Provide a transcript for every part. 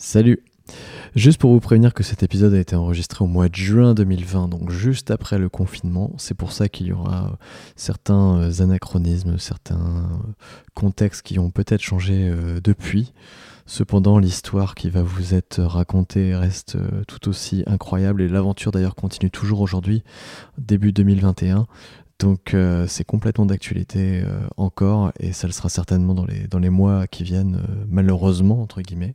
Salut Juste pour vous prévenir que cet épisode a été enregistré au mois de juin 2020, donc juste après le confinement. C'est pour ça qu'il y aura euh, certains euh, anachronismes, certains euh, contextes qui ont peut-être changé depuis. Cependant, l'histoire qui va vous être racontée reste tout aussi incroyable et l'aventure d'ailleurs continue toujours aujourd'hui, début 2021. Donc c'est complètement d'actualité encore et ça le sera certainement dans les, dans les mois qui viennent, malheureusement, entre guillemets.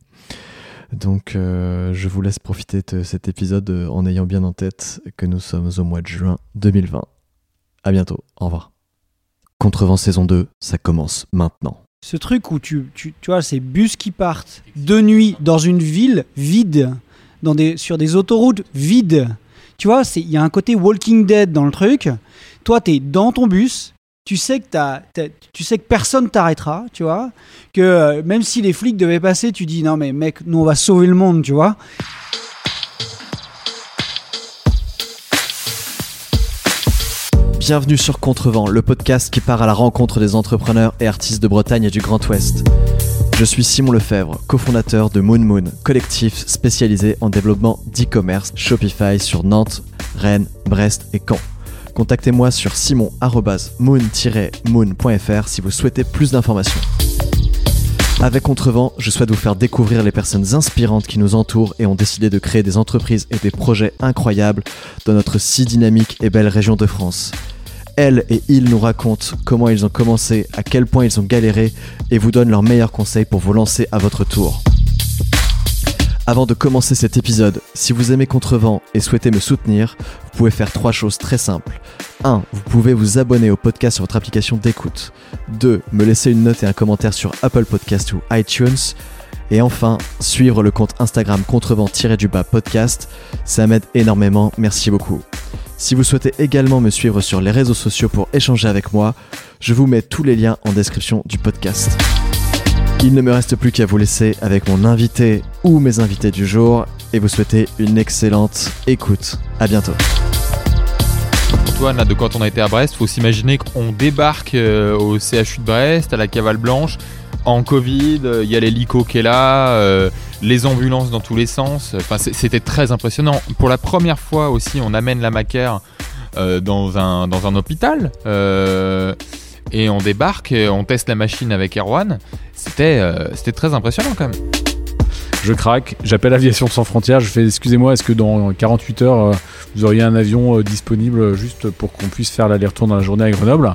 Donc euh, je vous laisse profiter de cet épisode en ayant bien en tête que nous sommes au mois de juin 2020. À bientôt, au revoir. Contrevent saison 2, ça commence maintenant. Ce truc où tu, tu, tu vois, ces bus qui partent de nuit dans une ville vide, dans des, sur des autoroutes vides. Tu vois, il y a un côté Walking Dead dans le truc. Toi, tu es dans ton bus, tu sais que as, tu sais que personne t'arrêtera, tu vois, que euh, même si les flics devaient passer, tu dis non mais mec, nous on va sauver le monde, tu vois. Bienvenue sur Contrevent, le podcast qui part à la rencontre des entrepreneurs et artistes de Bretagne et du Grand Ouest. Je suis Simon Lefebvre, cofondateur de Moon Moon, collectif spécialisé en développement d'e-commerce Shopify sur Nantes, Rennes, Brest et Caen. Contactez-moi sur simon-moon-moon.fr si vous souhaitez plus d'informations. Avec Contrevent, je souhaite vous faire découvrir les personnes inspirantes qui nous entourent et ont décidé de créer des entreprises et des projets incroyables dans notre si dynamique et belle région de France. Elles et ils nous racontent comment ils ont commencé, à quel point ils ont galéré et vous donnent leurs meilleurs conseils pour vous lancer à votre tour. Avant de commencer cet épisode, si vous aimez Contrevent et souhaitez me soutenir, vous pouvez faire trois choses très simples. 1. Vous pouvez vous abonner au podcast sur votre application d'écoute. 2. Me laisser une note et un commentaire sur Apple Podcast ou iTunes. Et enfin, suivre le compte Instagram contrevent-du-bas podcast. Ça m'aide énormément, merci beaucoup. Si vous souhaitez également me suivre sur les réseaux sociaux pour échanger avec moi, je vous mets tous les liens en description du podcast. Il ne me reste plus qu'à vous laisser avec mon invité ou mes invités du jour et vous souhaiter une excellente écoute. À bientôt. Antoine, là, de quand on a été à Brest, faut s'imaginer qu'on débarque euh, au CHU de Brest, à la Cavale Blanche, en Covid, il y a l'hélico qui est là, euh, les ambulances dans tous les sens. Enfin, c'était très impressionnant. Pour la première fois aussi, on amène la macaire euh, dans, un, dans un hôpital et on débarque, on teste la machine avec Erwan. C'était euh, c'était très impressionnant quand même. Je craque, j'appelle Aviation sans frontières, je fais excusez-moi, est-ce que dans 48 heures euh, vous auriez un avion euh, disponible juste pour qu'on puisse faire l'aller-retour dans la journée à Grenoble?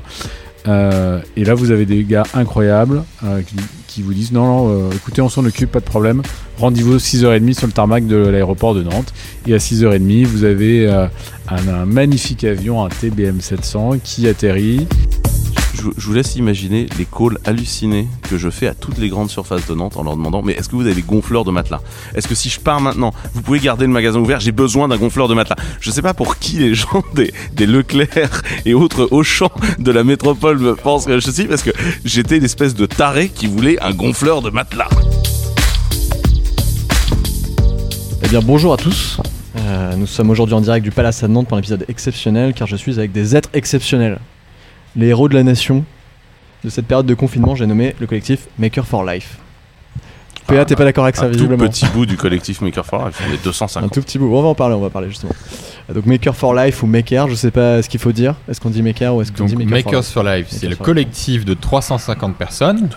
Et là vous avez des gars incroyables qui, vous disent non, non, écoutez, on s'en occupe, pas de problème. Rendez-vous 6h30 sur le tarmac de l'aéroport de Nantes. Et à 6h30, vous avez un magnifique avion, un TBM 700 qui atterrit je, vous laisse imaginer les calls hallucinés que je fais à toutes les grandes surfaces de Nantes en leur demandant mais est-ce que vous avez des gonfleurs de matelas? Est-ce que si je pars maintenant, vous pouvez garder le magasin ouvert? J'ai besoin d'un gonfleur de matelas. Je sais pas pour qui les gens des, Leclerc et autres Auchan de la métropole pensent que je suis parce que j'étais une espèce de taré qui voulait un gonfleur de matelas. Eh bien bonjour à tous. Euh, nous sommes aujourd'hui en direct du Palace à Nantes pour un épisode exceptionnel car je suis avec des êtres exceptionnels les héros de la nation de cette période de confinement, j'ai nommé le collectif Maker for Life. PA, t'es pas d'accord avec ça, un visiblement. Un tout petit bout du collectif Maker for Life, est 250. Un tout petit bout, on va en parler, on va parler justement. Donc Maker for Life ou Maker, je sais pas ce qu'il faut dire. Est-ce qu'on dit Maker ou est-ce qu'on dit Maker Makers for Life, c'est le collectif de 350 personnes.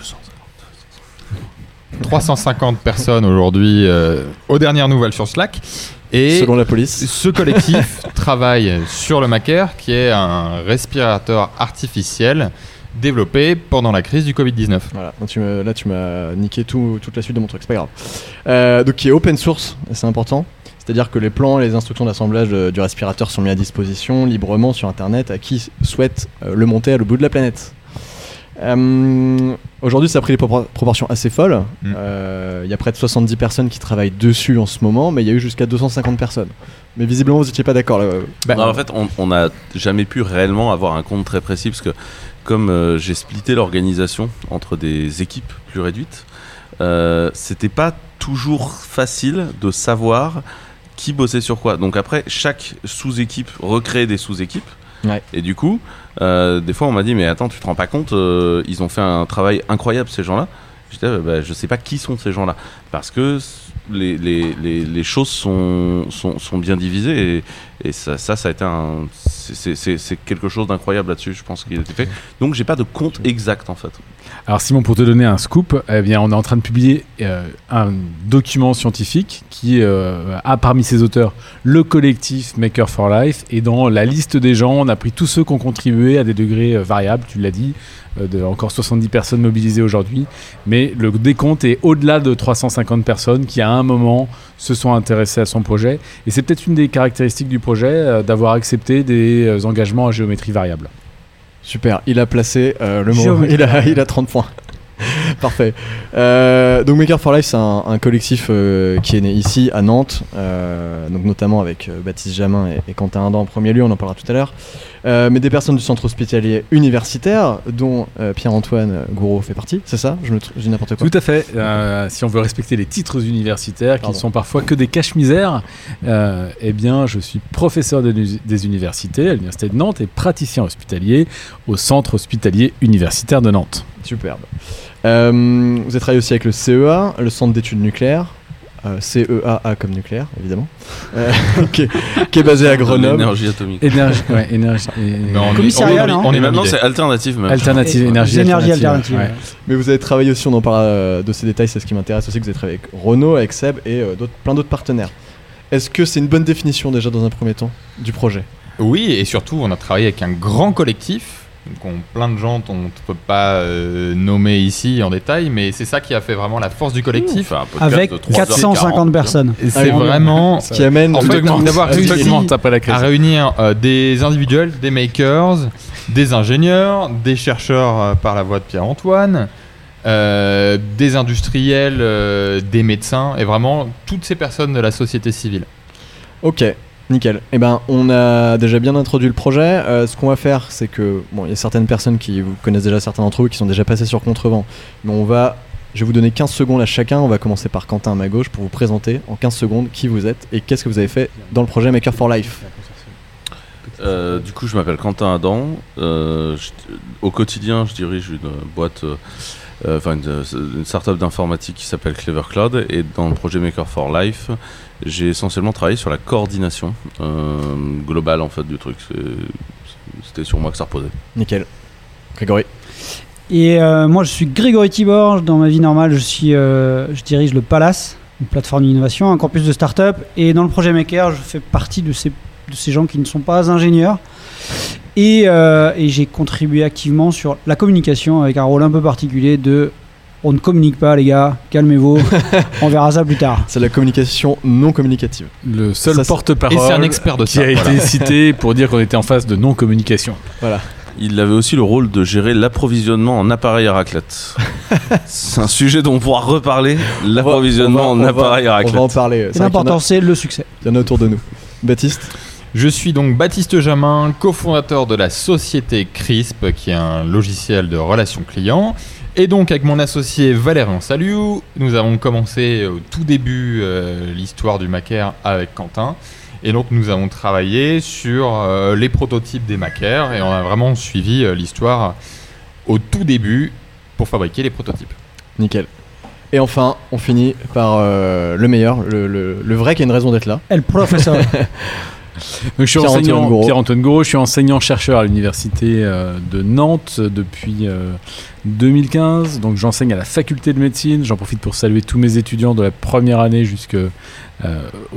350 personnes aujourd'hui euh, aux dernières nouvelles sur Slack et selon la police, ce collectif travaille sur le Macaire, qui est un respirateur artificiel développé pendant la crise du Covid-19. Voilà, là tu m'as niqué tout, toute la suite de mon truc, c'est pas grave. Euh, donc qui est open source, c'est important. C'est-à-dire que les plans et les instructions d'assemblage du respirateur sont mis à disposition librement sur Internet à qui souhaite euh, le monter à l'autre bout de la planète. Euh, aujourd'hui, ça a pris des proportions assez folles. Mm. Euh, il y a près de 70 personnes qui travaillent dessus en ce moment, mais il y a eu jusqu'à 250 personnes. Mais visiblement, vous n'étiez pas d'accord là. Bah, en fait, on n'a jamais pu réellement avoir un compte très précis parce que, comme euh, j'ai splitté l'organisation entre des équipes plus réduites, c'était pas toujours facile de savoir qui bossait sur quoi. Donc après, chaque sous-équipe recrée des sous-équipes. Et du coup, euh, des fois, on m'a dit, mais attends, tu te rends pas compte, euh, ils ont fait un travail incroyable, ces gens-là. Je disais, bah, je sais pas qui sont ces gens-là. Parce que les, choses sont, bien divisées et, ça, ça, a été un. c'est quelque chose d'incroyable là-dessus, je pense qu'il a été fait. Donc j'ai pas de compte exact en fait. Alors Simon, pour te donner un scoop, eh on est en train de publier euh, un document scientifique qui euh, a parmi ses auteurs le collectif Maker for Life. Et dans la liste des gens, on a pris tous ceux qui ont contribué à des degrés euh, variables, tu l'as dit, encore 70 personnes mobilisées aujourd'hui. Mais le décompte est au-delà de 350 personnes qui, à un moment, se sont intéressées à son projet. Et c'est peut-être une des caractéristiques du projet d'avoir accepté des engagements à géométrie variable. Super, il a placé euh, le mot. Il a, il a 30 points. Parfait. Euh, donc Maker for Life, c'est un, un collectif euh, qui est né ici à Nantes, euh, donc notamment avec euh, Baptiste Jamin et, et Quentin Indan en premier lieu, on en parlera tout à l'heure. Mais des personnes du centre hospitalier universitaire, dont Pierre-Antoine Gouraud fait partie, c'est ça? Je me je dis n'importe quoi. Tout à fait. Si on veut respecter les titres universitaires, qui ne sont parfois que des cache-misères, euh, eh bien, je suis professeur de des universités à l'université de Nantes et praticien hospitalier au centre hospitalier universitaire de Nantes. Superbe. Euh, vous avez travaillé aussi avec le CEA, le centre d'études nucléaires. euh, CEAA comme nucléaire, évidemment, euh, qui, est, qui est basé à Grenoble. L'énergie atomique. Énergie, ouais, énergie, on est- Commissariat, on est- non on est Et maintenant c'est alternative même. alternative, énergie alternative, ouais. Mais vous avez travaillé aussi, on en parle euh, de ces détails, c'est ce qui m'intéresse aussi, que vous avez travaillé avec Renault, avec Seb et plein d'autres partenaires. Est-ce que c'est une bonne définition déjà dans un premier temps du projet? Oui, et surtout, on a travaillé avec un grand collectif. Donc, on- plein de gens qu'on ne peut pas euh, nommer ici en détail, mais c'est ça qui a fait vraiment la force du collectif. Avec de 3h40, 450 personnes. Et c'est vraiment Ce qui amène En fait, d'avoir réussi à réunir euh, des individuels, des makers, des ingénieurs, des chercheurs euh, par la voix de Pierre-Antoine, euh, des industriels, euh, des médecins, et vraiment toutes ces personnes de la société civile. Ok, nickel. Eh ben, on a déjà bien introduit le projet. Euh, ce qu'on va faire, c'est que il y a certaines personnes qui vous connaissent déjà, certains d'entre eux qui sont déjà passés sur Contrevent, mais on va, je vais vous donner 15 secondes à chacun. On va commencer par Quentin à ma gauche pour vous présenter en 15 secondes qui vous êtes et qu'est-ce que vous avez fait dans le projet Maker for Life. Euh, du coup, je m'appelle Quentin Adam. Euh, au quotidien, je dirige une boîte, enfin une startup d'informatique qui s'appelle Clever Cloud. Et dans le projet Maker for Life, j'ai essentiellement travaillé sur la coordination euh, globale en fait du truc. C'était sur moi que ça reposait. Nickel. Grégory. Et euh, moi, je suis Grégory Tibor. Dans ma vie normale, je, suis, euh, je dirige le Palace, une plateforme d'innovation, un campus de start-up. Et dans le projet Maker, je fais partie de ces, de ces gens qui ne sont pas ingénieurs. Et, euh, et j'ai contribué activement sur la communication avec un rôle un peu particulier de on ne communique pas, les gars, calmez-vous, on verra ça plus tard. C'est la communication non communicative. Le seul porte-parole Et c'est un expert de qui ça, a voilà. été cité pour dire qu'on était en phase de non-communication. Il avait aussi le rôle de gérer l'approvisionnement en appareils à raclette. C'est un sujet dont on pourra reparler. L'approvisionnement On en appareils à On va en raclette. parler. L'important, c'est le succès. Il y en a autour de nous. Baptiste Je suis donc Baptiste Jamin, cofondateur de la société CRISP, qui est un logiciel de relations clients. Et donc avec mon associé Valérian Saliou, nous avons commencé au tout début euh, l'histoire du Macaire avec Quentin. Et donc nous avons travaillé sur euh, les prototypes des Macaires et on a vraiment suivi euh, l'histoire au tout début pour fabriquer les prototypes. Nickel. Et enfin, on finit par euh, le meilleur, le, le- le vrai qui a une raison d'être là. Et le professeur. Donc, je suis Pierre-Antoine enseignant, Gouraud. Pierre-Antoine Gouraud, je suis enseignant-chercheur à l'université euh, de Nantes depuis euh, 2015. Donc j'enseigne à la faculté de médecine. J'en profite pour saluer tous mes étudiants de la première année jusqu'au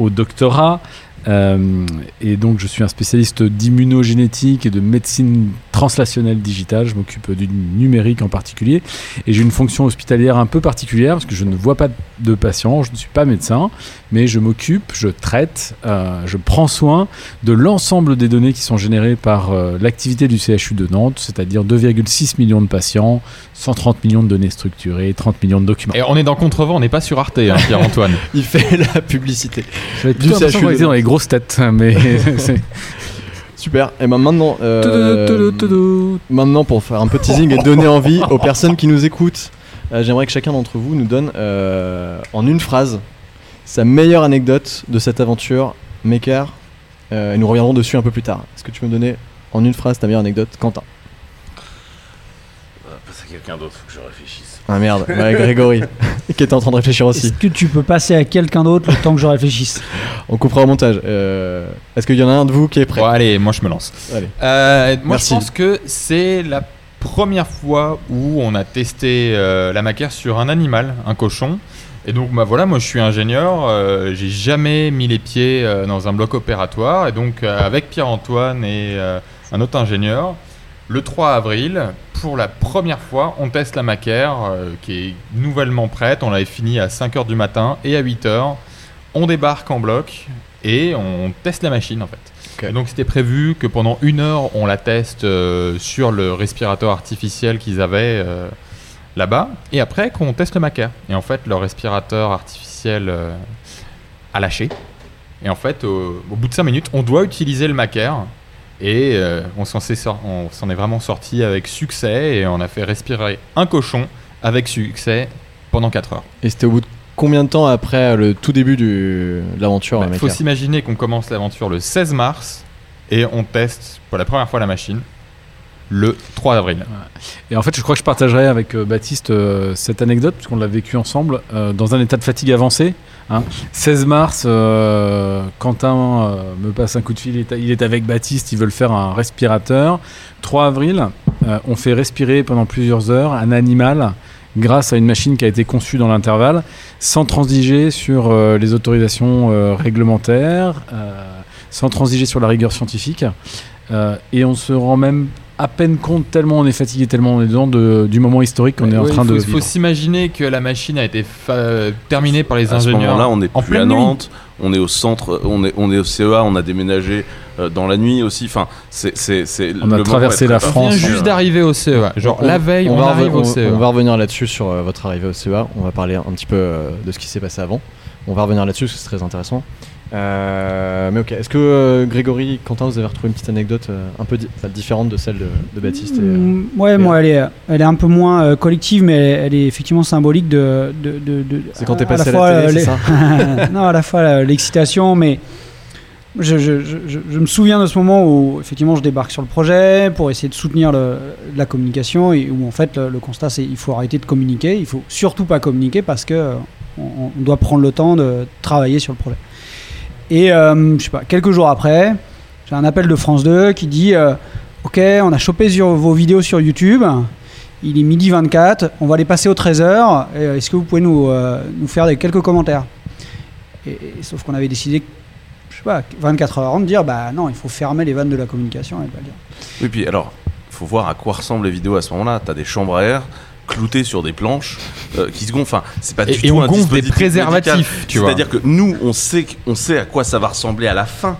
doctorat. Euh, et donc je suis un spécialiste d'immunogénétique et de médecine translationnelle digitale. Je m'occupe du numérique en particulier. Et j'ai une fonction hospitalière un peu particulière parce que je ne vois pas de patients, je ne suis pas médecin, mais je m'occupe, je traite, euh, je prends soin de l'ensemble des données qui sont générées par euh, l'activité du CHU de Nantes, c'est-à-dire 2,6 millions de patients, 130 millions de données structurées, 30 millions de documents. Et on est dans Contrevent, on n'est pas sur Arte, hein, Pierre-Antoine. Il fait la publicité. J'avais du CHU de était dans les têtes, mais c'est- Super. Et ben maintenant, euh, maintenant pour faire un peu de teasing et donner envie aux personnes qui nous écoutent, euh, j'aimerais que chacun d'entre vous nous donne euh, en une phrase sa meilleure anecdote de cette aventure Maker. Euh, et nous reviendrons dessus un peu plus tard. Est-ce que tu peux me donner en une phrase ta meilleure anecdote, Quentin? C'est quelqu'un d'autre, faut que je réfléchisse. Ah merde, ouais, Grégory, qui était en train de réfléchir aussi. Est-ce que tu peux passer à quelqu'un d'autre le temps que je réfléchisse? On coupera au montage. Euh, Est-ce qu'il y en a un de vous qui est prêt? Bon, allez, moi je me lance. Allez. Euh, moi Merci. je pense que c'est la première fois où on a testé euh, la macaire sur un animal, un cochon. Et donc bah voilà, moi je suis ingénieur, euh, j'ai jamais mis les pieds euh, dans un bloc opératoire. Et donc euh, avec Pierre-Antoine et euh, un autre ingénieur, le 3 avril, pour la première fois, on teste la macaire euh, qui est nouvellement prête. On l'avait fini à 5h du matin et à 8h. On débarque en bloc et on teste la machine en fait. Donc c'était prévu que pendant une heure on la teste euh, sur le respirateur artificiel qu'ils avaient euh, là-bas et après qu'on teste le macaire. Et en fait le respirateur artificiel a lâché. Et en fait au, au bout de 5 minutes on doit utiliser le macaire et euh, on s'en est vraiment sorti avec succès et on a fait respirer un cochon avec succès pendant 4 heures. Et c'était au bout de combien de temps après le tout début du, de l'aventure Il mec faut s'imaginer qu'on commence l'aventure le 16 mars et on teste pour la première fois la machine le 3 avril. Et en fait, je crois que je partagerai avec euh, Baptiste euh, cette anecdote, puisqu'on l'a vécu ensemble, euh, dans un état de fatigue avancé. Hein. 16 mars, euh, Quentin euh, me passe un coup de fil, il est, avec Baptiste, ils veulent faire un respirateur. 3 avril, euh, on fait respirer pendant plusieurs heures un animal grâce à une machine qui a été conçue dans l'intervalle, sans transiger sur les autorisations réglementaires, sans transiger sur la rigueur scientifique. Et on se rend même à peine compte, tellement on est fatigué, tellement on est dedans, de- du moment historique qu'on est en Ouais, train faut, de Il faut s'imaginer que la machine a été fa- terminée par les À ce ingénieurs. moment-là, on est en plus à pleine nuit. Nantes, on est au centre, on est, on est au CEA, on a déménagé euh, dans la nuit aussi. Enfin, c'est, c'est, c'est- On a traversé la très On vient France, juste d'arriver au CEA. Genre On- la veille, on, va arrive au CEA. on va revenir là-dessus sur euh, votre arrivée au CEA. On va parler un petit peu euh, de ce qui s'est passé avant. On va revenir là-dessus parce que c'est très intéressant. Euh, mais ok, est-ce que euh, Grégory, Quentin, vous avez retrouvé une petite anecdote euh, un peu di- différente de celle de, de Baptiste et, Mm, Ouais, moi, elle est, elle est un peu moins collective, mais elle est effectivement symbolique de. de, de- de- C'est quand t'es à la passé à fois, la télé, c'est les- ça? Non, à la fois l'excitation, mais je, je- je- je- je me souviens de ce moment où effectivement je débarque sur le projet pour essayer de soutenir le- la communication et où en fait le, le constat c'est il faut arrêter de communiquer, il faut surtout pas communiquer parce que euh, on, on doit prendre le temps de travailler sur le projet. Et euh, je sais pas, quelques jours après, j'ai un appel de France 2 qui dit euh, Ok, on a chopé sur vos vidéos sur YouTube. Il est midi 24, on va les passer au 13h. Est-ce que vous pouvez nous, euh, nous faire des, quelques commentaires? Sauf qu'on avait décidé, je sais pas, 24 heures de dire bah non, il faut fermer les vannes de la communication dire. Oui, puis alors, faut voir à quoi ressemblent les vidéos à ce moment-là. T'as des chambres à air cloutées sur des planches euh, qui se gonflent. Enfin, c'est pas Et, du et tout on un gonfle des préservatifs. C'est-à-dire que nous, on sait, on sait à quoi ça va ressembler à la fin.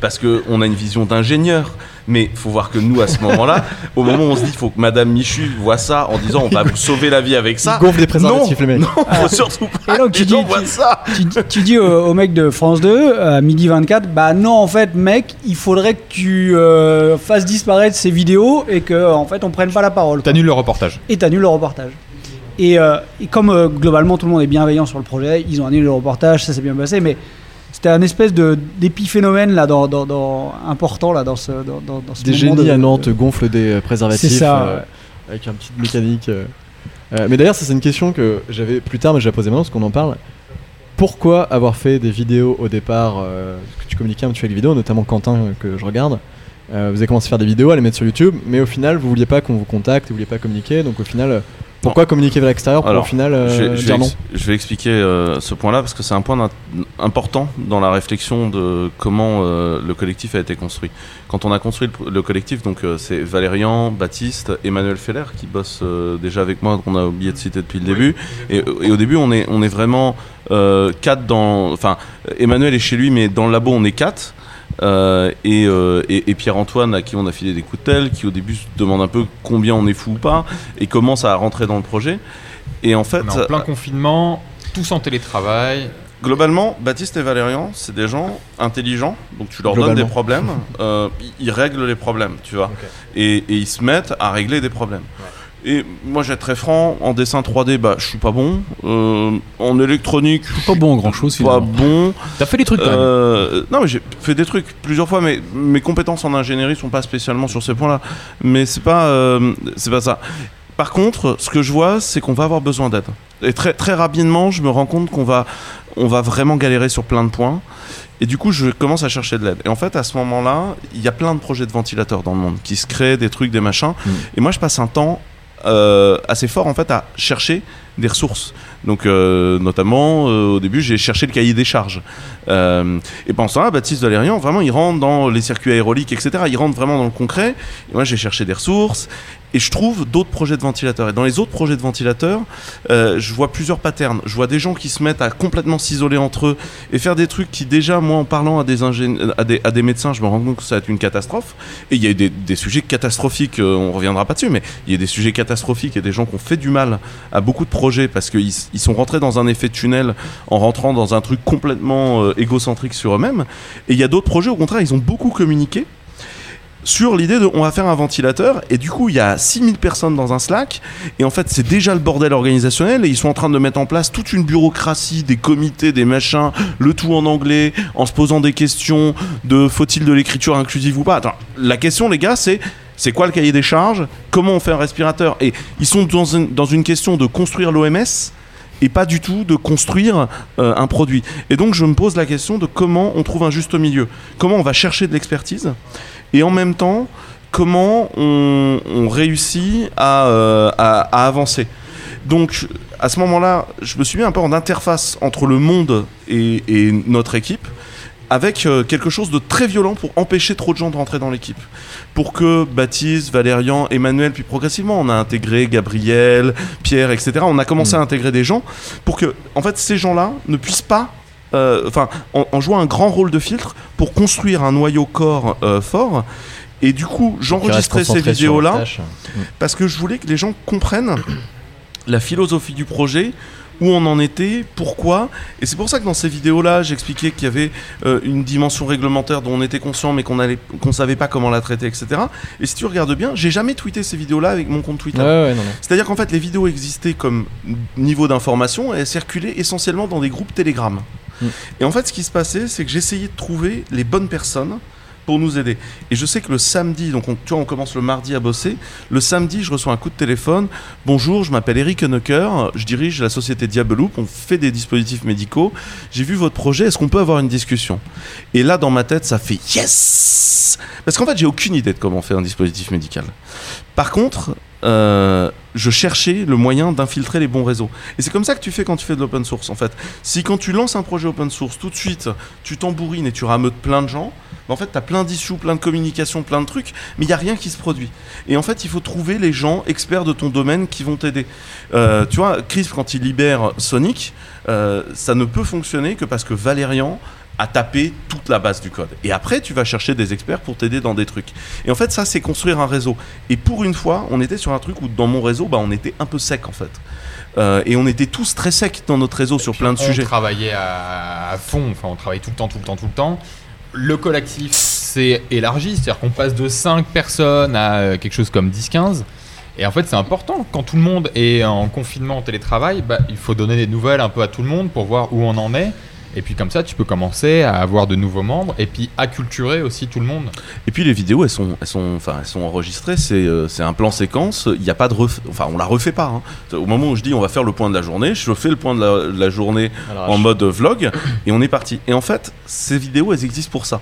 Parce qu'on a une vision d'ingénieur. Mais faut voir que nous, à ce moment-là, au moment où on se dit, il faut que Madame Michu voit ça en disant, on va vous sauver la vie avec ça. Ils gonflent des préservatifs, non, les mecs. Non, faut surtout pas Et donc, que tu les gens dis- voient tu- ça. tu, tu dis au, au mec de France 2 à midi 24, bah non, en fait, mec, il faudrait que tu euh, fasses disparaître ces vidéos et que en fait on prenne pas la parole. T'annules le reportage. Et t'annules le reportage. Et, euh, et comme euh, globalement tout le monde est bienveillant sur le projet, ils ont annulé le reportage, ça s'est bien passé, mais c'était un espèce de d'épiphénomène là dans, dans, dans- important là dans ce dans, dans, ce Des moment génies de- à Nantes gonflent des euh, préservatifs C'est ça, euh, ouais. avec un petit mécanique. euh. Mais d'ailleurs, ça c'est une question que j'avais plus tard, mais je la posais maintenant parce qu'on en parle. Pourquoi avoir fait des vidéos au départ euh, que Tu communiquais un petit peu avec les vidéos, notamment Quentin que je regarde. Vous avez commencé à faire des vidéos, à les mettre sur YouTube, mais au final, vous vouliez pas qu'on vous contacte, vous vouliez pas communiquer. Donc au final, pourquoi communiquer vers l'extérieur pour Alors, au final euh, je, vais, je dire vais non je vais expliquer euh, ce point-là parce que c'est un point important dans la réflexion de comment euh, le collectif a été construit. Quand on a construit le, le collectif, donc euh, c'est Valérian, Baptiste, Emmanuel Feller qui bosse déjà avec moi, qu'on a oublié de citer depuis le début. Et, et au début, on est, on est vraiment quatre dans. Enfin, Emmanuel est chez lui, mais dans le labo, on est quatre. Euh, et, euh, et- et Pierre-Antoine, à qui on a filé des coups de tel, qui au début se demande un peu combien on est fou ou pas, et commence à rentrer dans le projet. Et en fait, On est en plein confinement, tous en télétravail. globalement, Baptiste et Valérian, c'est des gens intelligents, donc tu leur donnes des problèmes, euh, ils- règlent les problèmes, tu vois, et, et ils se mettent à régler des problèmes. Et moi, être très franc, en dessin 3D, bah, je suis pas bon. Euh, en électronique, je suis Pas bon grand chose pas finalement. bon. T'as fait des trucs quand même. Euh, non, mais j'ai fait des trucs plusieurs fois, mais mes compétences en ingénierie sont pas spécialement sur ces points-là. Mais c'est pas, euh, c'est pas ça. Par contre, ce que je vois, c'est qu'on va avoir besoin d'aide. Et très, très rapidement, je me rends compte qu'on va, on va vraiment galérer sur plein de points. Et du coup, je commence à chercher de l'aide. Et en fait, à ce moment-là, il y a plein de projets de ventilateurs dans le monde qui se créent, des trucs, des machins. Mm. Et moi, je passe un temps euh, assez fort en fait à chercher des ressources. Donc, euh, notamment, euh, au début, j'ai cherché le cahier des charges. Euh, et ce temps-là, Baptiste Valérian, vraiment, il rentre dans les circuits aéroliques, etc. Il rentre vraiment dans le concret. Et moi, j'ai cherché des ressources. Et je trouve d'autres projets de ventilateurs. Et dans les autres projets de ventilateurs, euh, je vois plusieurs patterns. Je vois des gens qui se mettent à complètement s'isoler entre eux et faire des trucs qui, déjà, moi, en parlant à des, à des, médecins, je me rends compte que ça va être une catastrophe. Et il y a eu des, sujets catastrophiques, euh, on reviendra pas dessus, mais il y a des sujets catastrophiques et des gens qui ont fait du mal à beaucoup de projets parce qu'ils ils sont rentrés dans un effet tunnel en rentrant dans un truc complètement euh, égocentrique sur eux-mêmes. Et il y a d'autres projets, au contraire, ils ont beaucoup communiqué sur l'idée de on va faire un ventilateur et du coup il y a 6000 personnes dans un Slack et en fait c'est déjà le bordel organisationnel et ils sont en train de mettre en place toute une bureaucratie, des comités, des machins, le tout en anglais, en se posant des questions de faut-il de l'écriture inclusive ou pas. La question les gars c'est c'est quoi le cahier des charges? Comment on fait un respirateur? Et ils sont dans une, dans une question de construire l'OMS et pas du tout de construire euh, un produit. Et donc je me pose la question de comment on trouve un juste milieu. Comment on va chercher de l'expertise? Et en même temps comment on, on réussit à, euh, à- à avancer. Donc à ce moment-là, je me suis mis un peu en interface entre le monde et, et notre équipe avec euh, quelque chose de très violent pour empêcher trop de gens de rentrer dans l'équipe. Pour que Baptiste, Valérian, Emmanuel, puis progressivement, on a intégré Gabriel, Pierre, etc. On a commencé à intégrer des gens pour que, en fait, ces gens-là ne puissent pas, enfin, en, en jouant un grand rôle de filtre pour construire un noyau corps euh, fort. Et du coup, j'enregistrais ces vidéos-là tâche. parce que je voulais que les gens comprennent la philosophie du projet, où on en était, pourquoi. Et c'est pour ça que dans ces vidéos-là, j'expliquais qu'il y avait euh, une dimension réglementaire dont on était conscient, mais qu'on allait, qu'on savait pas comment la traiter, etc. Et si tu regardes bien, j'ai jamais tweeté ces vidéos-là avec mon compte Twitter. Ouais, ouais. C'est-à-dire qu'en fait, les vidéos existaient comme niveau d'information et elles circulaient essentiellement dans des groupes Telegram. Mm. Et en fait, ce qui se passait, c'est que j'essayais de trouver les bonnes personnes pour nous aider. Et je sais que le samedi, donc on, tu vois, on commence le mardi à bosser. Le samedi, je reçois un coup de téléphone. Bonjour, je m'appelle Eric Honecker, je dirige la société Diabeloop, on fait des dispositifs médicaux. J'ai vu votre projet, est-ce qu'on peut avoir une discussion? Et là, dans ma tête, ça fait yes Parce qu'en fait, j'ai aucune idée de comment on fait un dispositif médical. Par contre, euh, je cherchais le moyen d'infiltrer les bons réseaux. Et c'est comme ça que tu fais quand tu fais de l'open source, en fait. Si quand tu lances un projet open source, tout de suite, tu t'embourrines et tu rameutes plein de gens, en fait, tu as plein d'issues, plein de communications, plein de trucs, mais il n'y a rien qui se produit. Et en fait, il faut trouver les gens experts de ton domaine qui vont t'aider. Euh, tu vois, Chris, quand il libère Sonic, euh, ça ne peut fonctionner que parce que Valérian a tapé toute la base du code. Et après, tu vas chercher des experts pour t'aider dans des trucs. Et en fait, ça, c'est construire un réseau. Et pour une fois, on était sur un truc où, dans mon réseau, bah, on était un peu sec, en fait. Euh, et on était tous très secs dans notre réseau sur plein de on sujets. travaillait à, à fond, enfin on travaille tout le temps, tout le temps, tout le temps. Le collectif s'est élargi, c'est-à-dire qu'on passe de 5 personnes à euh, quelque chose comme 10-15. Et en fait, c'est important. Quand tout le monde est en confinement, en télétravail, bah, il faut donner des nouvelles un peu à tout le monde pour voir où on en est. Et puis comme ça, tu peux commencer à avoir de nouveaux membres et puis acculturer aussi tout le monde. Et puis les vidéos, elles sont, elles sont, enfin, elles sont enregistrées. C'est, euh, c'est un plan séquence. Il n'y a pas de, ref... enfin, on la refait pas. hein. Au moment où je dis on va faire le point de la journée, je fais le point de la, de la journée Alors, en mode vlog et on est parti. Et en fait, ces vidéos, elles existent pour ça.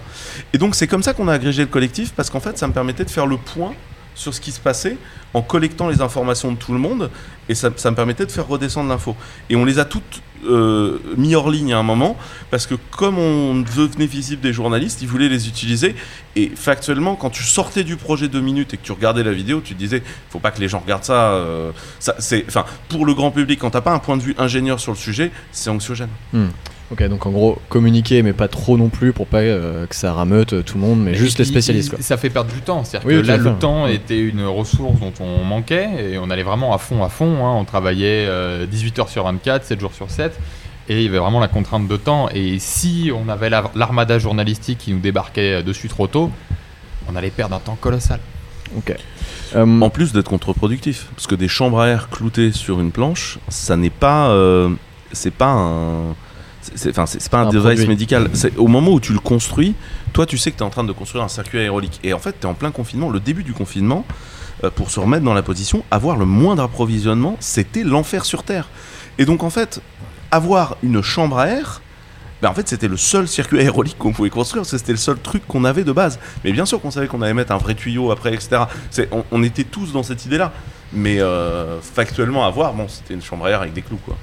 Et donc c'est comme ça qu'on a agrégé le collectif parce qu'en fait, ça me permettait de faire le point sur ce qui se passait en collectant les informations de tout le monde et ça, ça me permettait de faire redescendre l'info. Et on les a toutes euh, mis hors ligne à un moment parce que comme on devenait visible des journalistes, ils voulaient les utiliser et factuellement quand tu sortais du projet deux minutes et que tu regardais la vidéo, tu te disais faut pas que les gens regardent ça. euh, c'est, pour le grand public quand t'as pas un point de vue ingénieur sur le sujet, c'est anxiogène. Ok, donc en gros, communiquer, mais pas trop non plus pour pas euh, que ça rameute euh, tout le monde, mais juste les spécialistes. Quoi. Ça fait perdre du temps. C'est-à-dire Oui, que là, le temps était une ressource dont on manquait et on allait vraiment à fond, à fond. hein. On travaillait euh, 18 heures sur 24, 7 jours sur 7. Et il y avait vraiment la contrainte de temps. Et si on avait la- l'armada journalistique qui nous débarquait dessus trop tôt, on allait perdre un temps colossal. Ok. Euh, En plus d'être contre-productif, parce que des chambres à air cloutées sur une planche, ça n'est pas, euh, c'est pas un, c'est- pas un, Un device produit. médical. C'est au moment où tu le construis, toi, tu sais que tu es en train de construire un circuit aérolique. Et en fait, tu es en plein confinement. Le début du confinement, euh, pour se remettre dans la position, avoir le moindre approvisionnement, c'était l'enfer sur Terre. Et donc en fait, avoir une chambre à air, ben, en fait c'était le seul circuit aérolique qu'on pouvait construire, c'était le seul truc qu'on avait de base. Mais bien sûr qu'on savait qu'on allait mettre un vrai tuyau après, etc. On était tous dans cette idée-là. Mais euh, factuellement, avoir, bon, c'était une chambre à air avec des clous, quoi.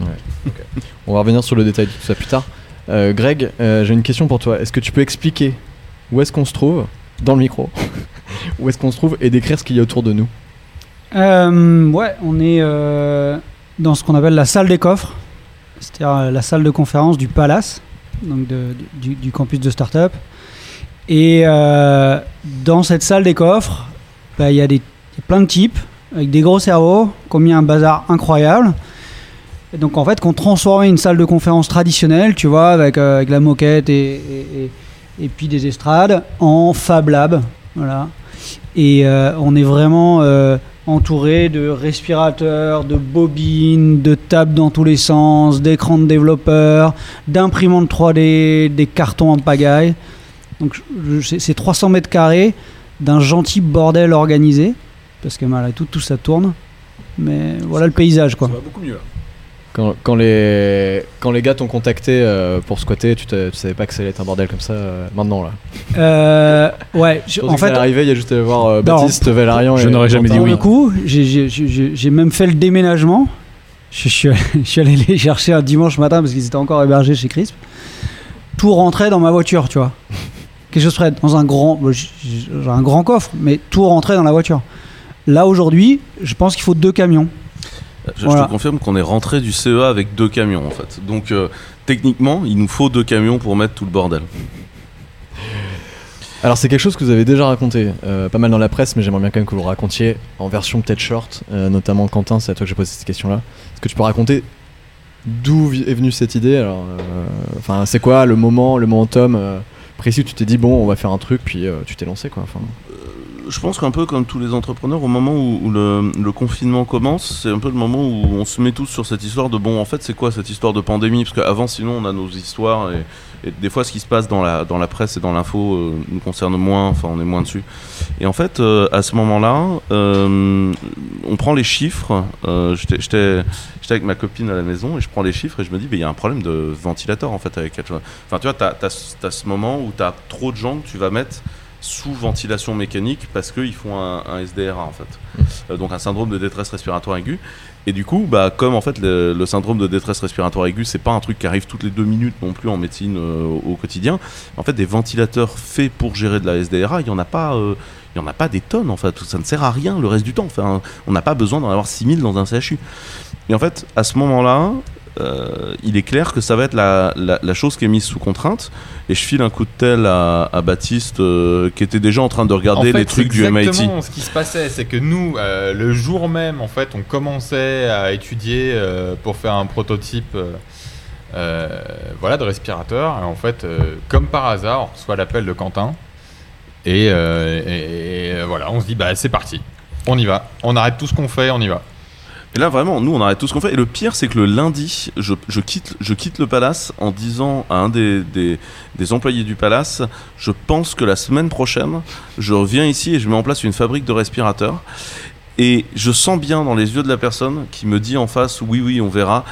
On va revenir sur le détail de tout ça plus tard. Euh, Greg, euh, j'ai une question pour toi. Est-ce que tu peux expliquer où est-ce qu'on se trouve dans le micro Où est-ce qu'on se trouve et décrire ce qu'il y a autour de nous Euh, ouais, on est euh, dans ce qu'on appelle la salle des coffres, c'est-à-dire la salle de conférence du Palace, donc de- du, du campus de start-up. Et euh, dans cette salle des coffres, bah, il y a des il y a plein de types avec des gros cerveaux qui ont mis un bazar incroyable. Et donc en fait, qu'on transformait une salle de conférence traditionnelle, tu vois, avec, euh, la moquette et, puis des estrades, en Fab Lab. Voilà. Et euh, on est vraiment euh, entouré de respirateurs, de bobines, de tables dans tous les sens, d'écrans de développeurs, d'imprimantes 3D, des cartons en pagaille. Donc c'est 300 mètres carrés d'un gentil bordel organisé, parce que malgré tout, tout ça tourne. Mais voilà le paysage, quoi. Ça va beaucoup mieux là. quand, quand les, quand les gars t'ont contacté euh, pour squatter, tu, tu savais pas que ça allait être un bordel comme ça euh, maintenant là. Euh, ouais, je- En fait, arrivé, il y a juste à voir euh, Non. Baptiste, Valérian Je n'aurais jamais dit Pour oui. le coup, j'ai- j'ai- j'ai j'ai même fait le déménagement. Je, je suis allé- je suis allé les chercher un dimanche matin parce qu'ils étaient encore hébergés chez Crisp. Tout rentrait dans ma voiture, tu vois. Quelque chose près, dans un grand, un grand coffre, mais tout rentrait dans la voiture. Là aujourd'hui, je pense qu'il faut deux camions. Je, te confirme qu'on est rentré du CEA avec deux camions en fait. Donc euh, techniquement, il nous faut deux camions pour mettre tout le bordel. Alors c'est quelque chose que vous avez déjà raconté, euh, pas mal dans la presse, mais j'aimerais bien quand même que vous le racontiez en version peut-être short, euh, notamment Quentin, c'est à toi que j'ai posé cette question-là. Est-ce que tu peux raconter d'où est venue cette idée Alors, euh, enfin, c'est quoi le moment, le momentum euh, précis où tu t'es dit bon, on va faire un truc, puis euh, tu t'es lancé quoi. Enfin, Je pense qu'un peu comme tous les entrepreneurs, au moment où, le, confinement commence, c'est un peu le moment où on se met tous sur cette histoire de bon, en fait, c'est quoi cette histoire de pandémie? Parce qu'avant, sinon, on a nos histoires et, des fois, ce qui se passe dans la, dans la presse et dans l'info euh, nous concerne moins, enfin, on est moins dessus. Et en fait, euh, à ce moment-là, euh, on prend les chiffres. J'étais avec ma copine à la maison et je prends les chiffres et je me dis, il y a un problème de ventilateur en fait avec. Enfin, tu vois, tu as, ce moment où tu as trop de gens que tu vas mettre sous ventilation mécanique parce qu'ils font un, un SDRA en fait. Euh, donc un syndrome de détresse respiratoire aiguë. Et du coup, bah, comme en fait le, le syndrome de détresse respiratoire aiguë, c'est pas un truc qui arrive toutes les deux minutes non plus en médecine euh, au quotidien. En fait, des ventilateurs faits pour gérer de la SDRA, il y en a pas. euh, il y en a pas des tonnes en fait, ça ne sert à rien le reste du temps. Enfin, on n'a pas besoin d'en avoir 6000 dans un CHU. Et en fait, à ce moment-là, euh, il est clair que ça va être la, la- la chose qui est mise sous contrainte. Et je file un coup de tel à, à Baptiste, euh, qui était déjà en train de regarder En fait, les trucs du MIT. exactement Ce qui se passait, c'est que nous, euh, le jour même, en fait, on commençait à étudier pour faire un prototype, voilà, de respirateur. Et en fait, comme par hasard, on reçoit l'appel de Quentin. Et, et- et, voilà, on se dit, bah c'est parti, on y va. On arrête tout ce qu'on fait, on y va. Et là, vraiment, nous, on arrête tout ce qu'on fait. Et le pire, c'est que le lundi, je, quitte, le palace en disant à un des employés du palace Je pense que la semaine prochaine, je reviens ici et je mets en place une fabrique de respirateurs. Et je sens bien dans les yeux de la personne qui me dit en face Oui, oui, on verra.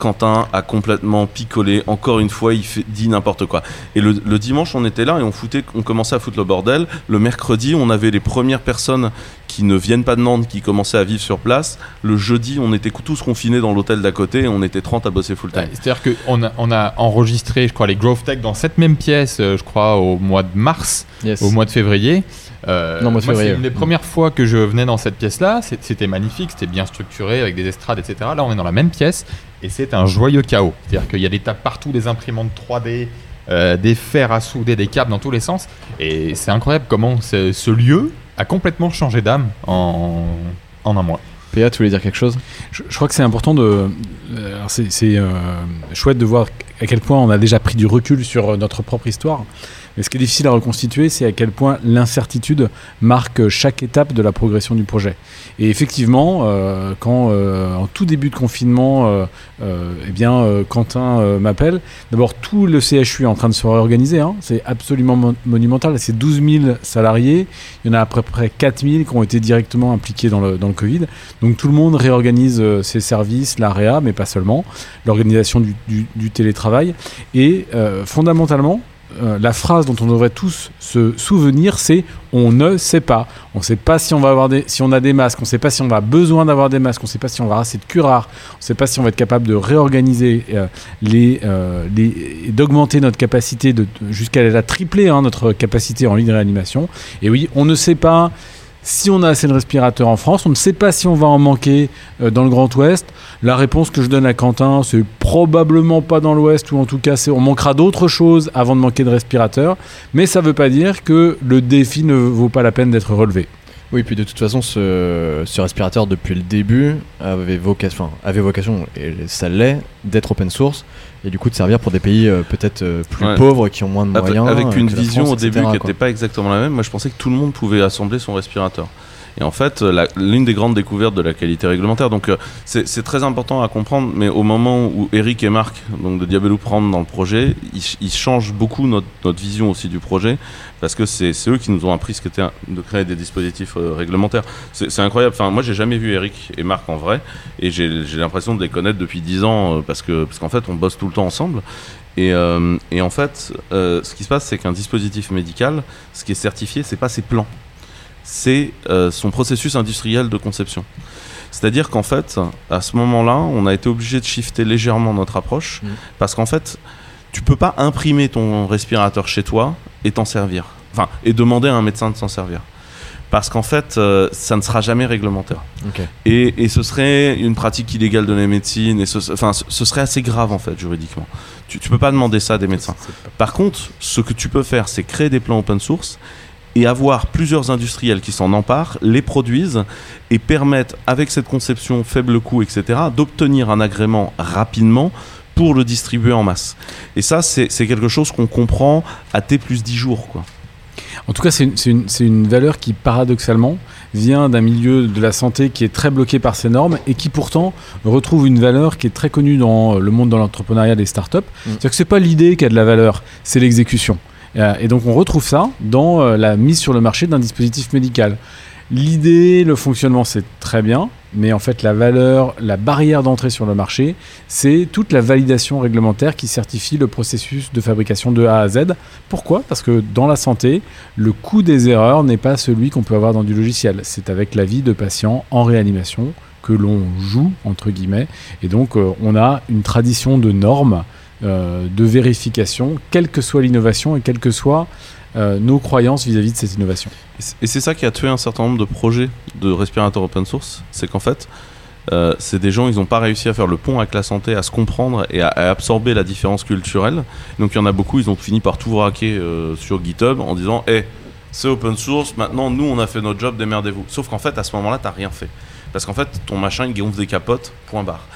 Quentin a complètement picolé. Encore une fois, il fait, dit n'importe quoi. Et le, le dimanche, on était là et on, foutait, on commençait à foutre le bordel. Le mercredi, on avait les premières personnes qui ne viennent pas de Nantes, qui commençaient à vivre sur place. Le jeudi, on était tous confinés dans l'hôtel d'à côté et on était 30 à bosser full time. Ouais, C'est-à-dire qu'on a, on a enregistré, je crois, les Growth Tech dans cette même pièce, euh, je crois, au mois de mars, yes. au mois de février. Euh, Non, moi, c'est une des premières fois que je venais dans cette pièce-là. C'était magnifique, c'était bien structuré avec des estrades, etc. Là, on est dans la même pièce et c'est un joyeux chaos. C'est-à-dire qu'il y a des tables partout, des imprimantes 3D, euh, des fers à souder, des câbles dans tous les sens. Et c'est incroyable comment ce, ce lieu a complètement changé d'âme en, en un mois. PA, tu voulais dire quelque chose? Je, je crois que c'est important de. euh, c'est euh, chouette de voir à quel point on a déjà pris du recul sur notre propre histoire. Mais ce qui est difficile à reconstituer, c'est à quel point l'incertitude marque chaque étape de la progression du projet. Et effectivement, euh, quand euh, en tout début de confinement, euh, eh bien, Quentin m'appelle, d'abord tout le CHU est en train de se réorganiser, hein. c'est absolument mon- monumental, c'est 12 000 salariés, il y en a à peu près 4 000 qui ont été directement impliqués dans le, Covid. Donc tout le monde réorganise ses services, l'AREA, mais pas seulement, l'organisation du, télétravail. Et fondamentalement, euh, la phrase dont on devrait tous se souvenir, c'est on ne sait pas. On ne sait pas si on va avoir des, si on a des masques, on ne sait pas si on va besoin d'avoir des masques, on ne sait pas si on va avoir assez de curares, on ne sait pas si on va être capable de réorganiser euh, les, euh, les- d'augmenter notre capacité de- jusqu'à la tripler hein, notre capacité en ligne de réanimation. Et oui, on ne sait pas si on a assez de respirateurs en France, on ne sait pas si on va en manquer euh, dans le Grand Ouest. La réponse que je donne à Quentin, c'est probablement pas dans l'Ouest, ou en tout cas, on manquera d'autres choses avant de manquer de respirateurs. Mais ça ne veut pas dire que le défi ne vaut pas la peine d'être relevé. Oui, puis de toute façon, ce, ce respirateur, depuis le début, avait vocation, enfin, avait vocation et ça l'est, d'être open source et du coup de servir pour des pays euh, peut-être euh, plus Ouais. pauvres qui ont moins de moyens. avec euh, une vision France, au début etc., qui n'était pas exactement la même. Moi, je pensais que tout le monde pouvait assembler son respirateur. Et en fait, la- l'une des grandes découvertes de la qualité réglementaire, donc euh, c'est très important à comprendre, mais au moment où Eric et Marc, donc de Diabelou, prennent dans le projet, ils, ch- ils changent beaucoup notre, vision aussi du projet, parce que c'est eux qui nous ont appris ce qu'était de créer des dispositifs euh, réglementaires. C'est incroyable. Enfin, moi, j'ai jamais vu Eric et Marc en vrai, et j'ai l'impression de les connaître depuis 10 ans, euh, parce que parce qu'en fait, on bosse tout le temps ensemble. Et, euh, et en fait, euh, ce qui se passe, c'est qu'un dispositif médical, ce qui est certifié, c'est pas ses plans, c'est euh, son processus industriel de conception. C'est-à-dire qu'en fait, à ce moment-là, on a été obligé de shifter légèrement notre approche, Mhm. parce qu'en fait, tu peux pas imprimer ton respirateur chez toi et t'en servir, enfin, et demander à un médecin de s'en servir. Parce qu'en fait, euh, ça ne sera jamais réglementaire. Et, et ce serait une pratique illégale de la médecine, et ce, enfin, ce- serait assez grave en fait, juridiquement. Tu, tu peux pas demander ça à des médecins. Par contre, ce que tu peux faire, c'est créer des plans open source et avoir plusieurs industriels qui s'en emparent, les produisent et permettent, avec cette conception faible coût, etc., d'obtenir un agrément rapidement pour le distribuer en masse. Et ça, c'est quelque chose qu'on comprend à T plus 10 jours. Quoi. En tout cas, c'est une, valeur qui, paradoxalement, vient d'un milieu de la santé qui est très bloqué par ces normes et qui pourtant retrouve une valeur qui est très connue dans le monde de l'entrepreneuriat des startups. C'est-à-dire que c'est pas l'idée qui a de la valeur, c'est l'exécution. Euh, Et donc on retrouve ça dans euh, la mise sur le marché d'un dispositif médical. L'idée, le fonctionnement, c'est très bien, mais en fait la valeur, la barrière d'entrée sur le marché, c'est toute la validation réglementaire qui certifie le processus de fabrication de A à Z. Pourquoi? Parce que dans la santé, le coût des erreurs n'est pas celui qu'on peut avoir dans du logiciel. C'est avec la vie de patients en réanimation que l'on joue, entre guillemets. Et donc, euh, on a une tradition de normes, de vérification, quelle que soit l'innovation et quelles que soient euh, nos croyances vis-à-vis de cette innovation. Et c'est- ça qui a tué un certain nombre de projets de respirateurs open source. C'est qu'en fait, euh, c'est des gens, ils n'ont pas réussi à faire le pont avec la santé, à se comprendre et à, absorber la différence culturelle. Donc il y en a beaucoup, ils ont fini par tout braquer euh, sur GitHub en disant Hé, c'est open source, maintenant nous on a fait notre job, démerdez-vous. Sauf qu'en fait, à ce moment-là, tu n'as rien fait. Parce qu'en fait, ton machin, il gonfle des capotes, point barre.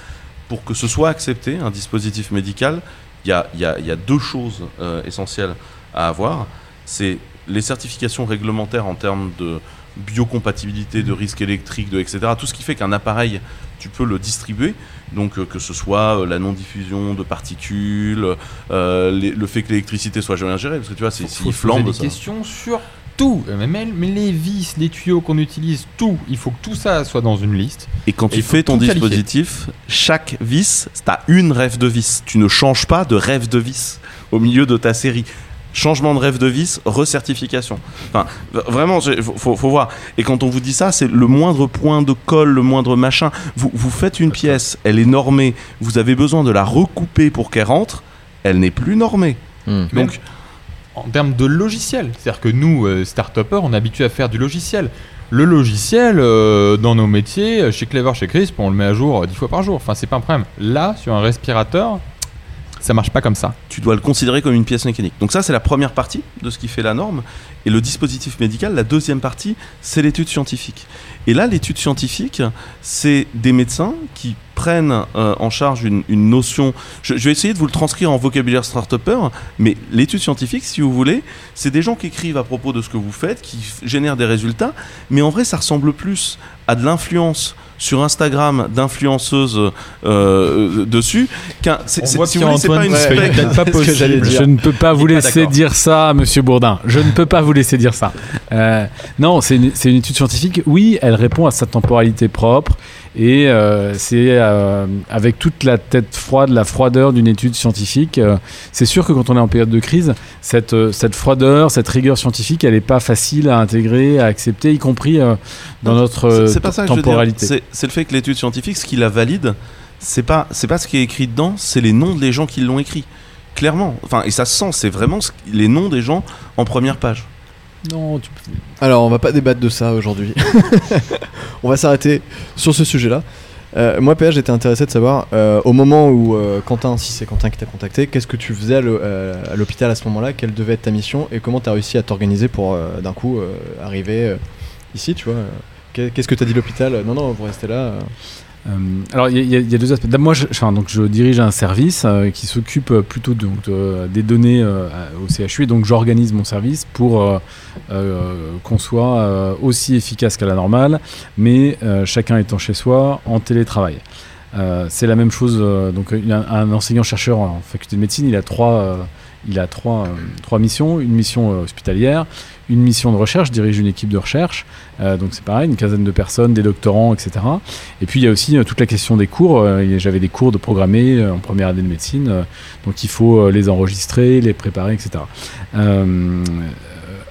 Pour que ce soit accepté, un dispositif médical, il y a, il y a- il y a deux choses euh, essentielles à avoir. C'est les certifications réglementaires en termes de biocompatibilité, de risque électrique, de etc. Tout ce qui fait qu'un appareil, tu peux le distribuer. Donc euh, que ce soit euh, la non-diffusion de particules, les- le fait que l'électricité soit jamais ingérée, parce que tu vois, s'il flambe, des questions sur tout. Euh, Mais, même- les vis, les tuyaux qu'on utilise, tout. Il faut que tout ça soit dans une liste. Et quand Et tu fais ton dispositif, chaque vis, tu as une rêve de vis. Tu ne changes pas de rêve de vis au milieu de ta série. Changement de rêve de vis, recertification. Enfin, vraiment, il faut, faut- faut voir. Et quand on vous dit ça, c'est le moindre point de colle, le moindre machin. Vous, vous faites une pièce, elle est normée, vous avez besoin de la recouper pour qu'elle rentre, elle n'est plus normée. Hmm. Donc, En termes de logiciel. C'est-à-dire que nous, euh, start-upers, on est habitués à faire du logiciel. Le logiciel, euh, dans nos métiers, chez Clever, chez Crisp, on le met à jour euh, dix fois par jour. Enfin, c'est pas un problème. Là, sur un respirateur, Ça marche pas comme ça. tu dois le considérer comme une pièce mécanique. Donc ça, c'est la première partie de ce qui fait la norme. Et le dispositif médical, la deuxième partie, c'est l'étude scientifique. Et là, l'étude scientifique, c'est des médecins qui prennent euh, en charge une, notion. Je, vais essayer de vous le transcrire en vocabulaire start mais l'étude scientifique, si vous voulez, c'est des gens qui écrivent à propos de ce que vous faites, qui génèrent des résultats, mais en vrai, ça ressemble plus à de l'influence sur Instagram d'influenceuses euh, dessus c'est- On c'est- voit si vous voulez, pas une spec. pas possible. Je ne peux pas vous pas laisser dire ça, monsieur Bourdin. Je ne peux pas vous laisser dire ça. Euh, non, c'est une, c'est une étude scientifique. Oui, elle répond à sa temporalité propre. Et euh, c'est euh, avec toute la tête froide, la froideur d'une étude scientifique. euh, c'est sûr que quand on est en période de crise, cette, cette froideur, cette rigueur scientifique, elle n'est pas facile à intégrer, à accepter, y compris dans Non, notre C'est- c'est pas ça temporalité. C'est c'est le fait que l'étude scientifique, ce qui la valide, c'est pas c'est pas ce qui est écrit dedans, c'est les noms des gens qui l'ont écrit. Clairement. Enfin, et ça se sent, c'est vraiment ce- les noms des gens en première page. Non, tu- Alors, on va pas débattre de ça aujourd'hui. on va s'arrêter sur ce sujet-là. Euh, moi, PH, j'étais intéressé de savoir, euh, au moment où euh, Quentin, si c'est Quentin qui t'a contacté, qu'est-ce que tu faisais à l'hô- à l'hôpital à ce moment-là? Quelle devait être ta mission? Et comment tu as réussi à t'organiser pour, d'un coup, arriver ici, tu vois? Qu'est- Qu'est-ce que t'as dit l'hôpital? Non, non, vous restez là. Euh. Alors il y, a- deux aspects. Moi, je, donc, je dirige un service euh, qui s'occupe euh, plutôt des données au CHU et donc j'organise mon service pour qu'on soit aussi efficace qu'à la normale, mais chacun étant chez soi en télétravail. C'est la même chose. donc un, un enseignant-chercheur en faculté de médecine, il a trois, il a trois, trois missions. Une mission hospitalière, une mission de recherche, je dirige une équipe de recherche, euh, donc c'est pareil, une quinzaine de personnes, des doctorants, etc. Et puis il y a aussi euh, toute la question des cours. Euh, J'avais des cours de programmer euh, en première année de médecine, donc il faut les enregistrer, les préparer, etc.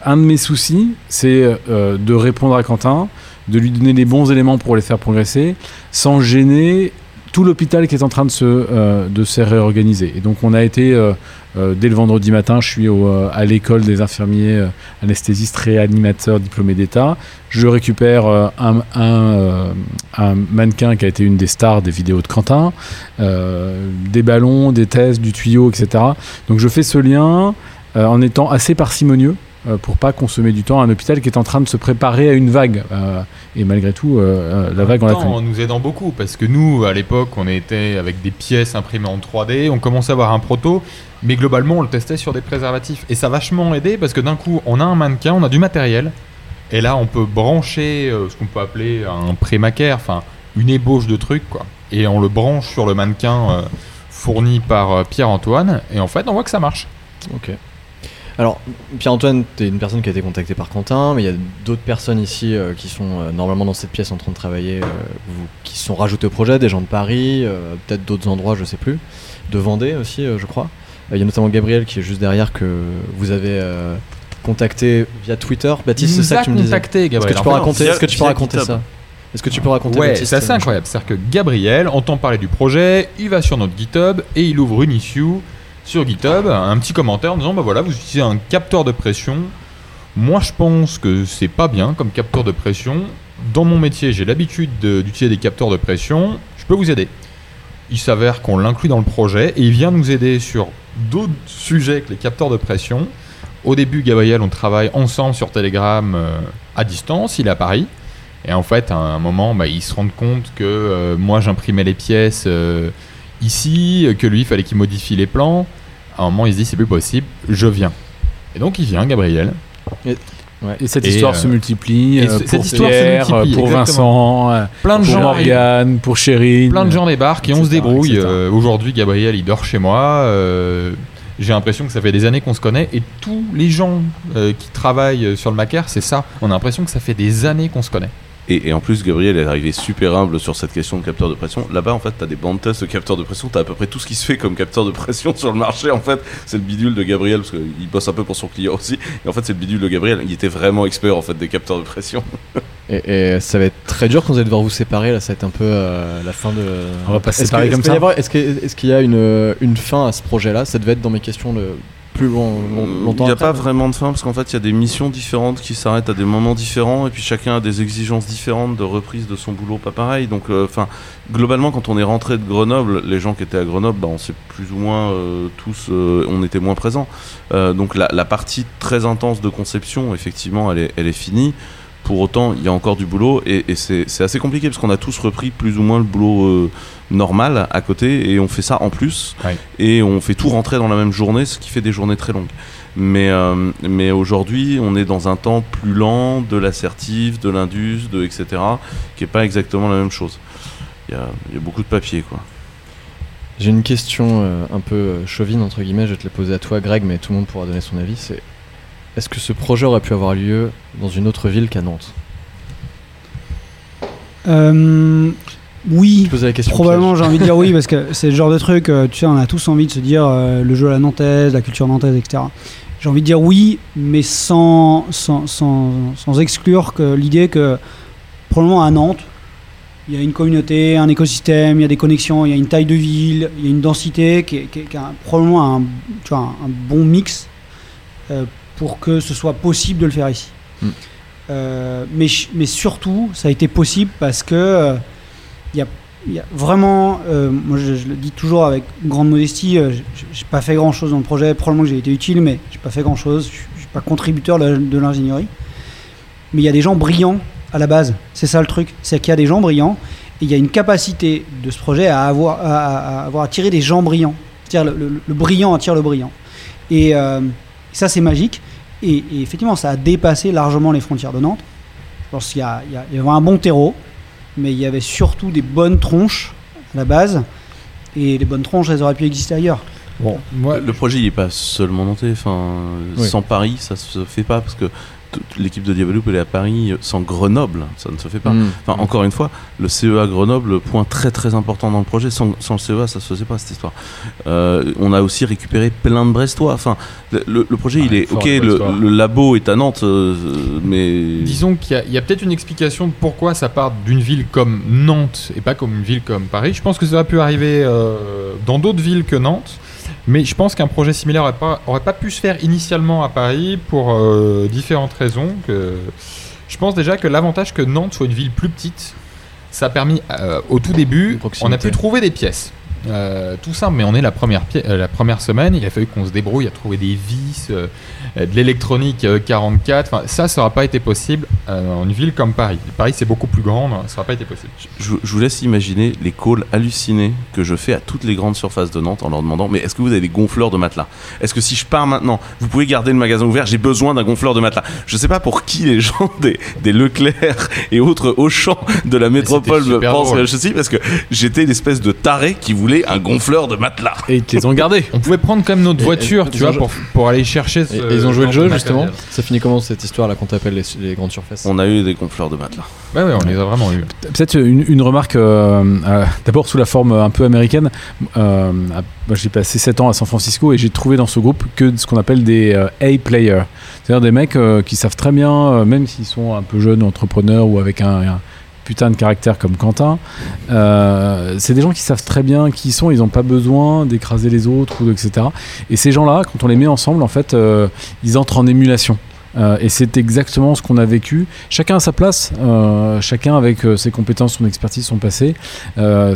Un de mes soucis, c'est de répondre à Quentin, de lui donner les bons éléments pour les faire progresser, sans gêner tout l'hôpital qui est en train de se, de se réorganiser. Et donc on a été, euh, dès le vendredi matin, je suis euh, à l'école des infirmiers euh, anesthésistes réanimateurs diplômés d'État. Je récupère un, un, mannequin qui a été une des stars des vidéos de Quentin, des ballons, des tests, du tuyau, etc. Donc je fais ce lien en étant assez parcimonieux pour pas consommer du temps à un hôpital qui est en train de se préparer à une vague. Euh, et malgré tout, euh, euh, la vague, on l'a en nous aidant beaucoup parce que nous, à l'époque, on était avec des pièces imprimées en 3D, on commençait à avoir un proto, mais globalement, on le testait sur des préservatifs. Et ça a vachement aidé parce que d'un coup, on a un mannequin, on a du matériel, et là, on peut brancher euh, ce qu'on peut appeler un pré-macaire, enfin, une ébauche de trucs, quoi. Et on le branche sur le mannequin euh, fourni par euh, Pierre-Antoine, et en fait, on voit que ça marche. Ok. Alors, Pierre-Antoine, tu es une personne qui a été contactée par Quentin, mais il y a d'autres personnes ici euh, qui sont euh, normalement dans cette pièce en train de travailler, euh, vous- qui sont rajoutées au projet, des gens de Paris, euh, peut-être d'autres endroits, je sais plus, de Vendée aussi, euh, je crois. Euh, Il y a notamment Gabriel qui est juste derrière que vous avez euh, contacté via Twitter. Baptiste, c'est ça que tu me disais. contacté, Est-ce que tu peux raconter, est-ce que tu peux raconter GitHub. ça? Est-ce que tu peux raconter Ouais, c'est assez incroyable. C'est-à-dire que Gabriel entend parler du projet, il va sur notre GitHub et il ouvre une issue sur GitHub, un petit commentaire en disant bah voilà, vous utilisez un capteur de pression. Moi, je pense que c'est pas bien comme capteur de pression. Dans mon métier, j'ai l'habitude de- d'utiliser des capteurs de pression. Je peux vous aider. Il s'avère qu'on l'inclut dans le projet et il vient nous aider sur d'autres sujets que les capteurs de pression. Au début, Gabriel, on travaille ensemble sur Telegram euh, à distance. Il est à Paris. Et en fait, à un moment, bah, ils se rendent compte que euh, moi, j'imprimais les pièces euh, ici, que lui, il fallait qu'il modifie les plans. À un moment, il se dit, c'est plus possible, je viens. Et donc, il vient, Gabriel. Et cette Et, histoire euh, se multiplie et euh, cette pour histoire se Pierre, multiplie, pour exactement. Vincent, euh, Plein de pour gens. Morgane, pour Chérine. Plein de gens débarquent et on se débrouille. Euh, Aujourd'hui, Gabriel, il dort chez moi. euh, J'ai l'impression que ça fait des années qu'on se connaît. Et tous les gens euh, qui travaillent sur le Macaire, c'est ça. On a l'impression que ça fait des années qu'on se connaît. Et, et en plus, Gabriel est arrivé super humble sur cette question de capteur de pression. Là-bas, en fait, t'as des bandes tests de capteurs de pression. T'as à peu près tout ce qui se fait comme capteur de pression sur le marché. En fait, c'est le bidule de Gabriel parce qu'il bosse un peu pour son client aussi. Et en fait, c'est le bidule de Gabriel. Il était vraiment expert en fait des capteurs de pression. Et, et ça va être très dur quand vous allez devoir vous séparer. Là, ça va être un peu euh, la fin de. On va pas se Est-ce séparer que- comme est-ce qu'il ça. y est-ce qu'il y a une, une fin à ce projet-là? Ça devait être dans mes questions le plus long, long- Il n'y a après, pas mais- vraiment de fin parce qu'en fait il y a des missions différentes qui s'arrêtent à des moments différents et puis chacun a des exigences différentes de reprise de son boulot pas pareil. Donc euh, enfin globalement quand on est rentré de Grenoble, les gens qui étaient à Grenoble, bah, on s'est plus ou moins euh, tous, euh, on était moins présents. Euh, donc la, la partie très intense de conception, effectivement, elle est, elle est finie. Pour autant, il y a encore du boulot et, et c'est assez compliqué parce qu'on a tous repris plus ou moins le boulot euh, normal à côté et on fait ça en plus Ouais. et on fait tout rentrer dans la même journée, ce qui fait des journées très longues. Mais, euh, mais aujourd'hui, on est dans un temps plus lent de l'assertif, de l'indus, de etc., qui est pas exactement la même chose. Il y a, il y a beaucoup de papier, quoi. J'ai une question euh, un peu chauvine, entre guillemets, je vais te la poser à toi, Greg, mais tout le monde pourra donner son avis. C'est est-ce que ce projet aurait pu avoir lieu dans une autre ville qu'à Nantes Euh, oui, Je posais la question. probablement j'ai envie de dire oui parce que c'est le genre de truc, euh, tu sais, on a tous envie de se dire euh, le jeu à la nantaise, la culture nantaise, etc. J'ai envie de dire oui, mais sans, sans, sans, sans exclure que l'idée que probablement à Nantes, il y a une communauté, un écosystème, il y a des connexions, il y a une taille de ville, il y a une densité qui est, qui est- qui a probablement un, tu vois, un, un bon mix euh, pour que ce soit possible de le faire ici. Mm. Euh, mais, mais surtout, ça a été possible parce que euh, il y, a, il y a vraiment, euh, moi je, je le dis toujours avec grande modestie, euh, j'ai- pas fait grand chose dans le projet, probablement que j'ai été utile, mais j'ai pas fait grand chose, je suis- pas contributeur de, l'ingénierie. Mais il y a des gens brillants à la base, c'est ça le truc, c'est qu'il y a des gens brillants et il y a une capacité de ce projet à avoir, à, à- à avoir attiré des gens brillants. C'est-à-dire le, le- le brillant attire le brillant. Et ça c'est magique. Et, et effectivement, ça a dépassé largement les frontières de Nantes. Je pense qu'il y, a- il y a- il y avait un bon terreau, mais il y avait surtout des bonnes tronches à la base. Et les bonnes tronches, elles auraient pu exister ailleurs. Bon, moi, Le projet, il est pas seulement nantais. Enfin, Oui. sans Paris, ça se fait pas parce que l'équipe de Diabloop elle est à Paris. Sans Grenoble, ça ne se fait pas. Hmm. Enfin, encore une fois, le CEA Grenoble, point très très important dans le projet. Sans, sans le CEA, ça se faisait pas cette histoire. Euh, on a aussi récupéré plein de Brestois. Enfin, le, projet, Ouais, il est ok. Le, labo est à Nantes, euh, mais Disons qu'il y a, a peut-être une explication de pourquoi ça part d'une ville comme Nantes et pas comme une ville comme Paris. Je pense que ça aurait pu arriver euh, dans d'autres villes que Nantes, mais je pense qu'un projet similaire aurait pas, aurait pas pu se faire initialement à Paris pour euh, différentes raisons. Que... Je pense déjà que l'avantage que Nantes soit une ville plus petite, ça a permis euh, au tout début, on a pu trouver des pièces. Euh, tout simple, mais on est la première, euh, la première semaine, il a fallu qu'on se débrouille à trouver des vis, euh, de l'électronique euh, 44. Enfin, ça, ça n'aura pas été possible en une ville comme Paris. Paris, c'est beaucoup plus grand, ça n'aura pas été possible. je, je vous laisse imaginer les calls hallucinés que je fais à toutes les grandes surfaces de Nantes en leur demandant Mais est-ce que vous avez des gonfleurs de matelas? Est-ce que si je pars maintenant, vous pouvez garder le magasin ouvert? J'ai besoin d'un gonfleur de matelas. Je sais pas pour qui les gens des, des Leclerc et autres Auchan de la métropole pensent je suis parce que j'étais l'espèce de taré qui voulait un gonfleur de matelas. Et ils te les ont gardés. On pouvait prendre comme notre Et- voiture, et- tu vois, pour, pour aller chercher ce. Et, ils ont joué le jeu justement. Ça finit comment cette histoire là qu'on t'appelle les, les grandes surfaces? On a eu des gonfleurs de matelas. Ouais, ouais, on les a vraiment eu. Peut-être une, une remarque, euh, euh, d'abord sous la forme un peu américaine. Euh, j'ai passé 7 ans à San Francisco et j'ai trouvé dans ce groupe que ce qu'on appelle des euh, A-players. C'est-à-dire des mecs euh, qui savent très bien, euh, même s'ils sont un peu jeunes entrepreneurs ou avec un, un putain de caractère comme Quentin, euh, c'est des gens qui savent très bien qui ils sont, ils n'ont pas besoin d'écraser les autres, ou etc. Et ces gens-là, quand on les met ensemble, en fait, euh, ils entrent en émulation. Euh, et c'est exactement ce qu'on a vécu. Chacun à sa place, chacun avec ses compétences, son expertise, son passé.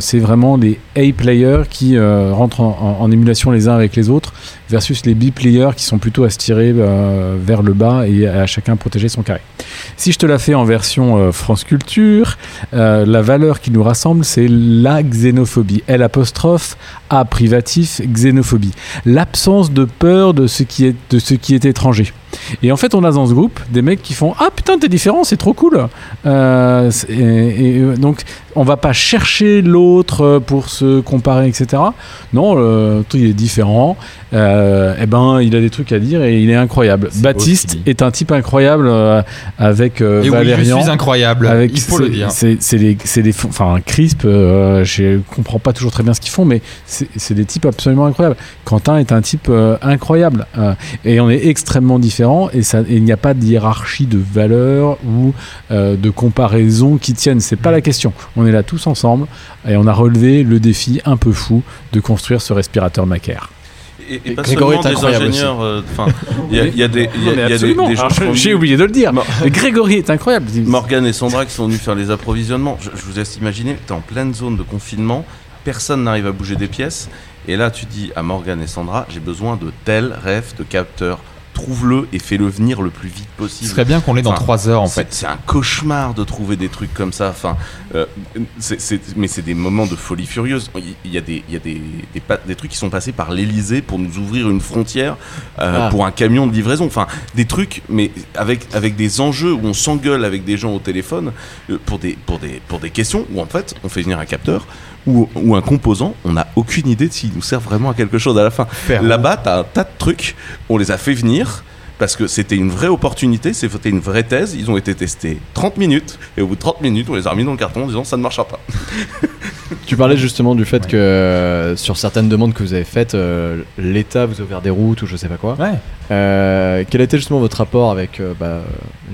C'est vraiment les A-players qui rentrent en, en- en émulation les uns avec les autres, versus les B-players qui sont plutôt à se tirer euh, vers le bas et à chacun protéger son carré. Si je te la fais en version euh, France Culture, euh, la valeur qui nous rassemble, c'est la xénophobie. Apostrophe A privatif xénophobie. L'absence de peur de ce qui est de ce qui est étranger. Et en fait, on a dans ce groupe des mecs qui font Ah putain, t'es différent, c'est trop cool. Donc, on va pas chercher l'autre euh, pour se comparer, etc. Non, le truc il est différent. Euh, et ben, il a des trucs à dire et il est incroyable. Baptiste beau est un type incroyable euh, avec euh, Et oui, je Valérian. suis incroyable. Avec il faut le dire. C'est des, c'est des, enfin, Crisp, euh, je comprends pas toujours très bien ce qu'ils font, mais c'est des types absolument incroyables. Quentin est un type euh, incroyable euh, et on est extrêmement différents et ça, et il n'y a pas de hiérarchie de valeurs ou euh, de comparaison qui tiennent. C'est pas Mm. la question. On est là tous ensemble et on a relevé le défi un peu fou de construire ce respirateur Macaire. et, et pas Grégory seulement est des incroyable ingénieurs. euh, il y a, il y a des, il y a- Non, mais il y a des- absolument. des gens font J'ai oublié de le dire. Mor- Mais Grégory est incroyable. Morgane et Sandra qui sont venus faire les approvisionnements. Je, je vous laisse imaginer, tu es en pleine zone de confinement, personne n'arrive à bouger des pièces. Et là, tu dis à Morgane et Sandra, j'ai besoin de tel rêve de capteur. Trouve-le et fais-le venir le plus vite Ce possible. serait bien qu'on l'ait dans Enfin, 3 heures en fait. C'est un cauchemar de trouver des trucs comme ça. Enfin, euh, mais c'est des moments de folie furieuse. Il y a des, il y a des, des, pa- des trucs qui sont passés par l'Elysée pour nous ouvrir une frontière euh, Ah. pour un camion de livraison. Enfin, des trucs, mais avec, avec des enjeux où on s'engueule avec des gens au téléphone euh, pour des, pour, des, pour des questions où en fait on fait venir un capteur ou, ou un composant. On n'a aucune idée de s'il nous sert vraiment à quelque chose à la fin. Là-bas, tu as un tas de trucs. On les a fait venir parce que c'était une vraie opportunité, c'était une vraie thèse. Ils ont été testés 30 minutes et au bout de 30 minutes, on les a remis dans le carton en disant ça ne marchera pas. Tu parlais justement du fait que euh, sur certaines demandes que vous avez faites, euh, l'État vous a ouvert des routes ou je sais pas quoi. Ouais. Euh, quel été justement votre rapport avec euh, bah,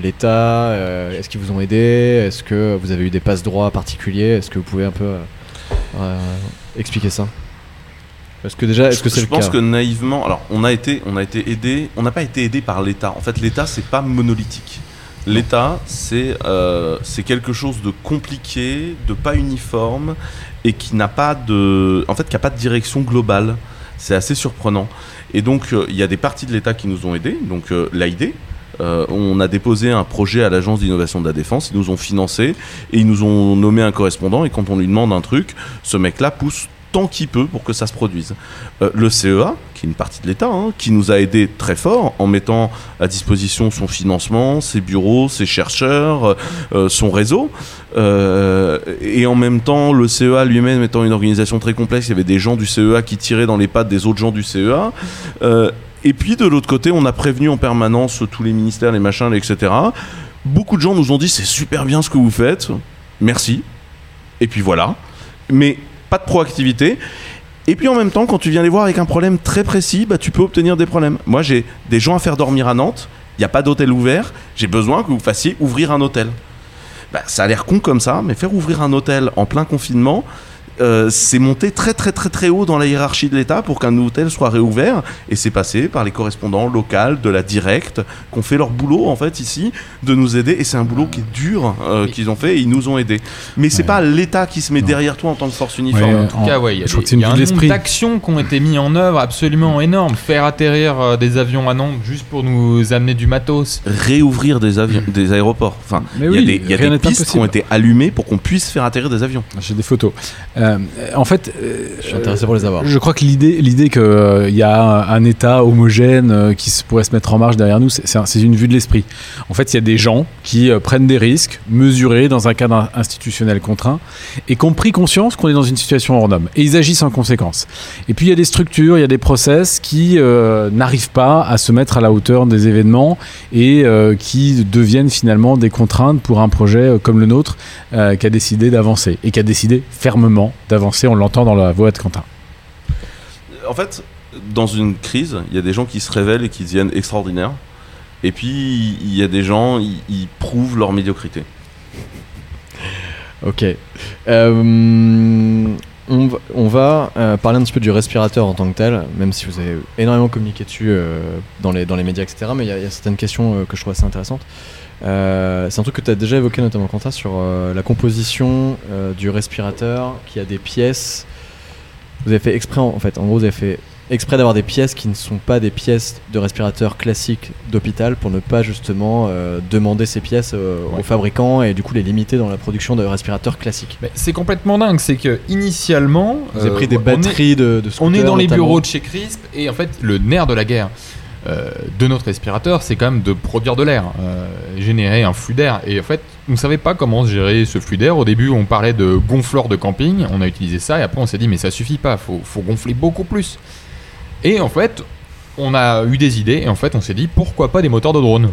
l'État euh, Est-ce qu'ils vous ont aidé? Est-ce que vous avez eu des passe-droits particuliers? Est-ce que vous pouvez un peu expliquer ça Est-ce que déjà, est-ce que je c'est je le pense cas que naïvement, alors on a été, on a été aidé, on n'a pas été aidé par l'État. En fait, l'État c'est pas monolithique. L'État c'est euh, c'est quelque chose de compliqué, de pas uniforme et qui n'a pas de, en fait, qui a pas de direction globale. C'est assez surprenant. Et donc euh, il y a des parties de l'État qui nous ont aidés. Donc euh, l'AID. Euh, on a déposé un projet à l'agence d'innovation de la défense, ils nous ont financé et ils nous ont nommé un correspondant et quand on lui demande un truc, ce mec-là pousse tant qu'il peut pour que ça se produise. Euh, le CEA, qui est une partie de l'État, hein, qui nous a aidé très fort en mettant à disposition son financement, ses bureaux, ses chercheurs, euh, son réseau. Et en même temps, le CEA lui-même étant une organisation très complexe, il y avait des gens du CEA qui tiraient dans les pattes des autres gens du CEA. Et puis de l'autre côté, on a prévenu en permanence tous les ministères, les machins, etc. Beaucoup de gens nous ont dit c'est super bien ce que vous faites, merci. Et puis voilà. Mais pas de proactivité. Et puis en même temps, quand tu viens les voir avec un problème très précis, bah, tu peux obtenir des problèmes. Moi, j'ai des gens à faire dormir à Nantes, il n'y a pas d'hôtel ouvert, j'ai besoin que vous fassiez ouvrir un hôtel. Bah, ça a l'air con comme ça, mais faire ouvrir un hôtel en plein confinement, euh, c'est monté très très très très haut dans la hiérarchie de l'État pour qu'un hôtel soit réouvert et c'est passé par les correspondants locaux de la directe qui ont fait leur boulot en fait ici de nous aider et c'est un boulot qui est dur euh, qu'ils ont fait et ils nous ont aidés mais c'est Ouais. pas l'État qui se met Non. derrière toi en tant que force uniforme Ouais, En tout cas, ouais, il y a, je des- y a un nombre l'esprit. d'actions qui ont été mises en œuvre absolument énorme. Faire atterrir euh, des avions à Nantes juste pour nous amener du matos. réouvrir des avions des aéroports enfin il y a des, y a des pistes qui ont été allumées pour qu'on puisse faire atterrir des avions J'ai des photos. Euh, en fait, euh, Je suis intéressé pour les avoir. Je crois que l'idée, l'idée qu'il y a un, un État homogène euh, qui se- pourrait se mettre en marche derrière nous, c'est, c'est un- c'est une vue de l'esprit. En fait, il y a des gens qui euh, prennent des risques mesurés dans un cadre institutionnel contraint et qui ont pris conscience qu'on est dans une situation hors norme. Et ils agissent en conséquence. Et puis, il y a des structures, il y a des process qui euh, n'arrivent pas à se mettre à la hauteur des événements et euh, qui deviennent finalement des contraintes pour un projet euh, comme le nôtre euh, qui a décidé d'avancer et qui a décidé fermement d'avancer. On l'entend dans la voix de Quentin. en fait, dans une crise, il y a des gens qui se révèlent et qui deviennent extraordinaires. Et puis, il y a des gens, ils, prouvent leur médiocrité. Ok. Euh, on va, on va, euh, parler un petit peu du respirateur en tant que tel, même si vous avez énormément communiqué dessus euh, dans, les, dans les médias, etc. Mais il y, a- il y a certaines questions que je trouve assez intéressantes. Euh, c'est un truc que tu as déjà évoqué notamment Quentin sur euh, la composition euh, du respirateur qui a des pièces. Vous avez fait exprès en, en fait, en gros vous avez fait exprès d'avoir des pièces qui ne sont pas des pièces de respirateur classiques d'hôpital pour ne pas justement demander ces pièces aux fabricants et du coup les limiter dans la production de respirateurs classiques. Mais c'est complètement dingue. C'est que initialement, Vous avez pris des on est- batteries de, de On est dans les bureaux de chez Crisp et en fait le nerf de la guerre euh, de notre respirateur c'est quand même de produire de l'air, euh, générer un flux d'air et en fait on ne savait pas comment gérer ce flux d'air. Au début on parlait de gonfleur de camping, on a utilisé ça et après on s'est dit mais ça suffit pas, faut, faut gonfler beaucoup plus. Et en fait on a eu des idées et en fait on s'est dit pourquoi pas des moteurs de drone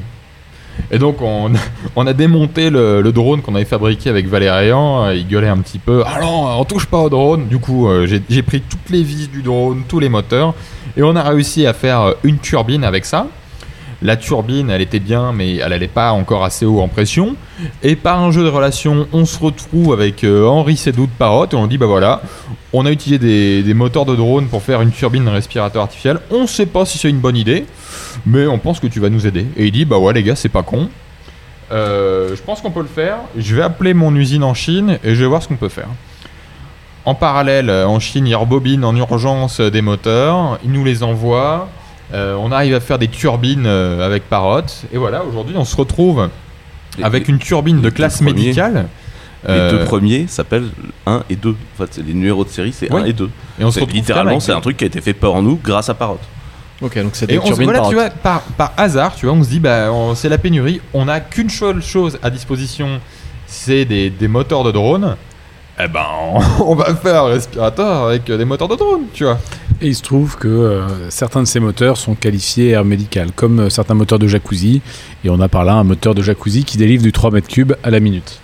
et donc on, a démonté le, le drone qu'on avait fabriqué avec Valérian, euh, il gueulait un petit peu, ah non, on touche pas au drone, du coup euh, j'ai j'ai pris toutes les vis du drone, tous les moteurs, et on a réussi à faire euh, une turbine avec ça. La turbine, elle était bien, mais elle allait pas encore assez haut en pression. Et par un jeu de relations, on se retrouve avec euh, Henri Sédou de Parrot et on dit bah voilà, on a utilisé des, moteurs de drone pour faire une turbine respirateur artificiel. On sait pas si c'est une bonne idée, mais on pense que tu vas nous aider. Et il dit bah ouais les gars, c'est pas con. Euh, je pense qu'on peut le faire. Je vais appeler mon usine en Chine et je vais voir ce qu'on peut faire. En parallèle, en Chine, ils rebobinent en urgence des moteurs, ils nous les envoient. Euh, on arrive à faire des turbines euh, avec Parrot. Et voilà, aujourd'hui, on se retrouve Les- avec une turbine de classe premiers- médicale. Les Euh, deux premiers s'appellent 1 et 2. En fait, c'est les numéros de série, c'est Ouais. 1 et 2. et on se C'est- retrouve littéralement, c'est un truc qui a été fait par nous grâce à Parrot. Ok, donc c'est Et des se, turbines voilà, par tu vois, par, par hasard, tu vois, on se dit, bah, c'est la pénurie, on n'a qu'une seule chose à disposition, c'est des, des moteurs de drone. Eh ben, on, on va faire un respirateur avec des moteurs de drone, tu vois. Et il se trouve que euh, certains de ces moteurs sont qualifiés air médical, comme euh, certains moteurs de jacuzzi. Et on a par là un moteur de jacuzzi qui délivre du 3 mètres cubes à la minute.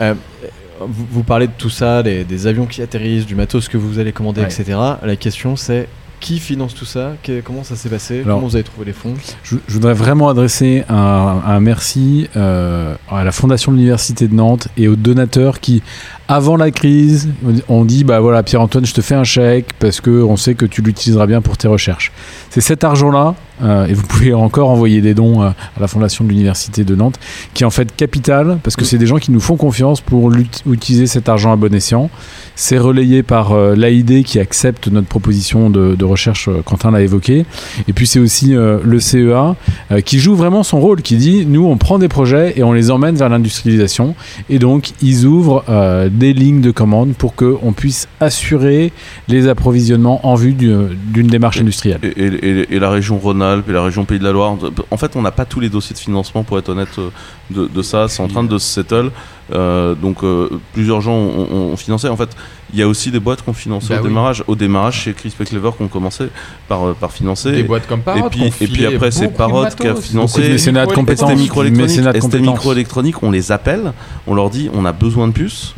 Vous, vous parlez de tout ça, des, des avions qui atterrissent, du matos que vous allez commander, Ouais. etc. La question c'est qui finance tout ça Que- Comment ça s'est passé Alors- Comment vous avez trouvé les fonds Je, je voudrais vraiment adresser un, un merci euh, à la Fondation de l'Université de Nantes et aux donateurs qui, avant la crise, ont dit bah voilà Pierre-Antoine, je te fais un chèque parce que on sait que tu l'utiliseras bien pour tes recherches. C'est cet argent-là, euh, et vous pouvez encore envoyer des dons euh, à la Fondation de l'Université de Nantes, qui est en fait capital parce que c'est des gens qui nous font confiance pour utiliser cet argent à bon escient. C'est relayé par euh, l'AID qui accepte notre proposition de, de recherche, euh, Quentin l'a évoqué. Et puis c'est aussi euh, le CEA qui joue vraiment son rôle, qui dit nous on prend des projets et on les emmène vers l'industrialisation. Et donc ils ouvrent des lignes de commande pour qu'on puisse assurer les approvisionnements en vue du- d'une démarche industrielle. Et, et- et- et la région Rhône-Alpes et la région Pays de la Loire. En fait, on n'a pas tous les dossiers de financement, pour être honnête, euh, de, de ça. C'est en train de se settle. Euh, donc, euh, plusieurs gens ont, financé. En fait, il y a aussi des boîtes qui ont financé Bah au oui. démarrage. Au démarrage, chez Chris Clever, qui ont commencé par, par financer. Des boîtes comme Parrot. et puis, et puis après, c'est Parrot qui a financé. Mécénat de compétences. ST. Microélectronique, on les appelle, on leur dit on a besoin de puces.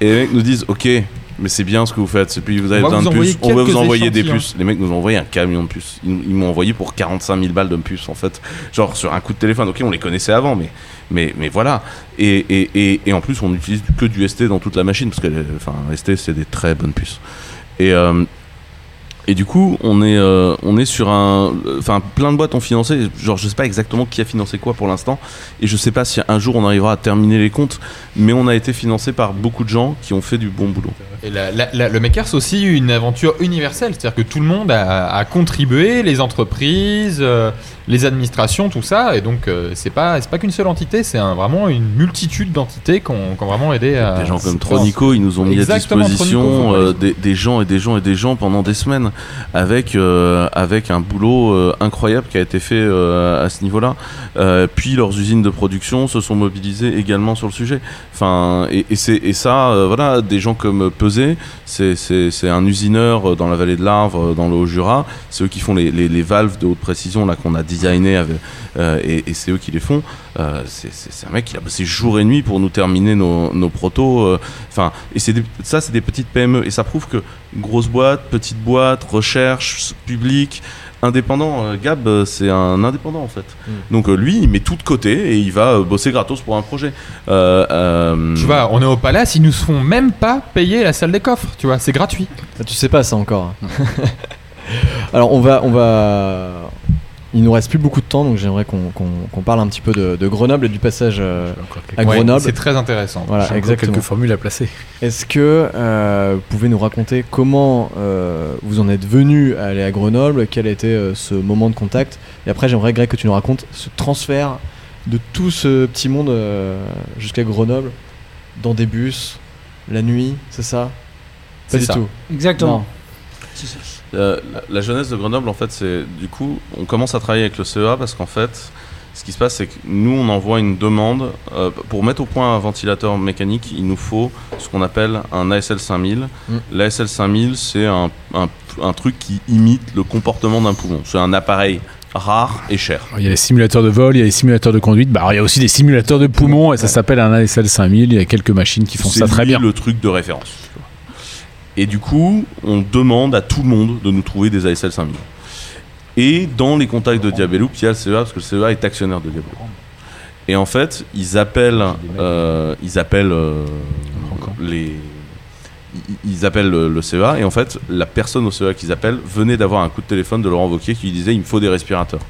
Et les mecs nous disent ok, mais c'est bien ce que vous faites. Et puis vous avez On besoin de puces, on va vous envoyer des puces. Les mecs nous ont envoyé un camion de puces. Ils, ils m'ont envoyé pour 45 000 balles de puces en fait. Genre sur un coup de téléphone. Ok, on les connaissait avant, mais, mais, mais voilà. Et, et, et, et en plus, on n'utilise que du ST dans toute la machine parce que enfin, ST c'est des très bonnes puces. Et, euh, et du coup, on est, euh, on est sur un. Enfin, plein de boîtes ont financé. Genre, je sais pas exactement qui a financé quoi pour l'instant. Et je sais pas si un jour on arrivera à terminer les comptes. Mais on a été financé par beaucoup de gens qui ont fait du bon boulot. Et la- la- la- le Maker, c'est aussi une aventure universelle. C'est-à-dire que tout le monde a, a contribué, les entreprises, euh, les administrations, tout ça. Et donc, euh, c'est pas, c'est pas qu'une seule entité, c'est un- vraiment une multitude d'entités qui ont, vraiment aidé à. des gens comme Tronico, ils nous ont mis à disposition euh, des, des gens et des gens et des gens pendant des semaines avec, euh, avec un boulot incroyable qui a été fait à ce niveau-là. Puis leurs usines de production se sont mobilisées également sur le sujet. Enfin, et, et, c'est- et ça, voilà, des gens comme Pesé, c'est- un usineur euh, dans la vallée de l'Arve, euh, dans le Haut-Jura. C'est eux qui font les, valves de haute précision là qu'on a designé avec, euh, et, c'est eux qui les font. C'est- un mec qui a bossé jour et nuit pour nous terminer nos, protos. et ça, c'est des petites PME. Et ça prouve que grosse boîte, petite boîte, recherche, public, indépendant. euh, Gab, euh, c'est un indépendant en fait. Mm. Donc euh, lui, il met tout de côté et il va bosser gratos pour un projet. Euh, euh, Tu vois, on est au palace, ils nous font même pas payer la salle des coffres. Tu vois, c'est gratuit. Ah, Tu sais pas ça encore. Alors on va, on va. Il nous reste plus beaucoup de temps, donc j'aimerais qu'on parle un petit peu de, de Grenoble et du passage euh, à Ouais, Grenoble. c'est très intéressant. Voilà, exactement. quelques formules à placer. Est-ce que euh, vous pouvez nous raconter comment euh, vous en êtes venu à aller à Grenoble, quel a été euh, ce moment de contact? Et après, j'aimerais, Greg, que tu nous racontes ce transfert de tout ce petit monde euh, jusqu'à Grenoble, dans des bus, la nuit, c'est ça? C'est Pas du ça. tout. Exactement. Non. Euh, la, la jeunesse de Grenoble, en fait, c'est du coup, on commence à travailler avec le CEA parce qu'en fait, ce qui se passe, c'est que nous, on envoie une demande euh, pour mettre au point un ventilateur mécanique. Il nous faut ce qu'on appelle un ASL 5000. Mm. L'ASL 5000, c'est un, un- un truc qui imite le comportement d'un poumon. C'est un appareil rare et cher. Il y a les simulateurs de vol, il y a les simulateurs de conduite, bah, alors il y a aussi des simulateurs de poumons et ça s'appelle un ASL 5000. Il y a quelques machines qui font C'est ça très bien. le truc de référence. Et du coup, on demande à tout le monde de nous trouver des ASL 5000. Et dans les contacts de Diabeloop, il y a le CEA, parce que le CEA est actionnaire de Diabeloop. Et en fait, ils appellent, euh, ils appellent euh, les, ils- appellent le, CEA, et en fait, la personne au CEA qu'ils appellent venait d'avoir un coup de téléphone de Laurent Wauquiez qui lui disait il me faut des respirateurs.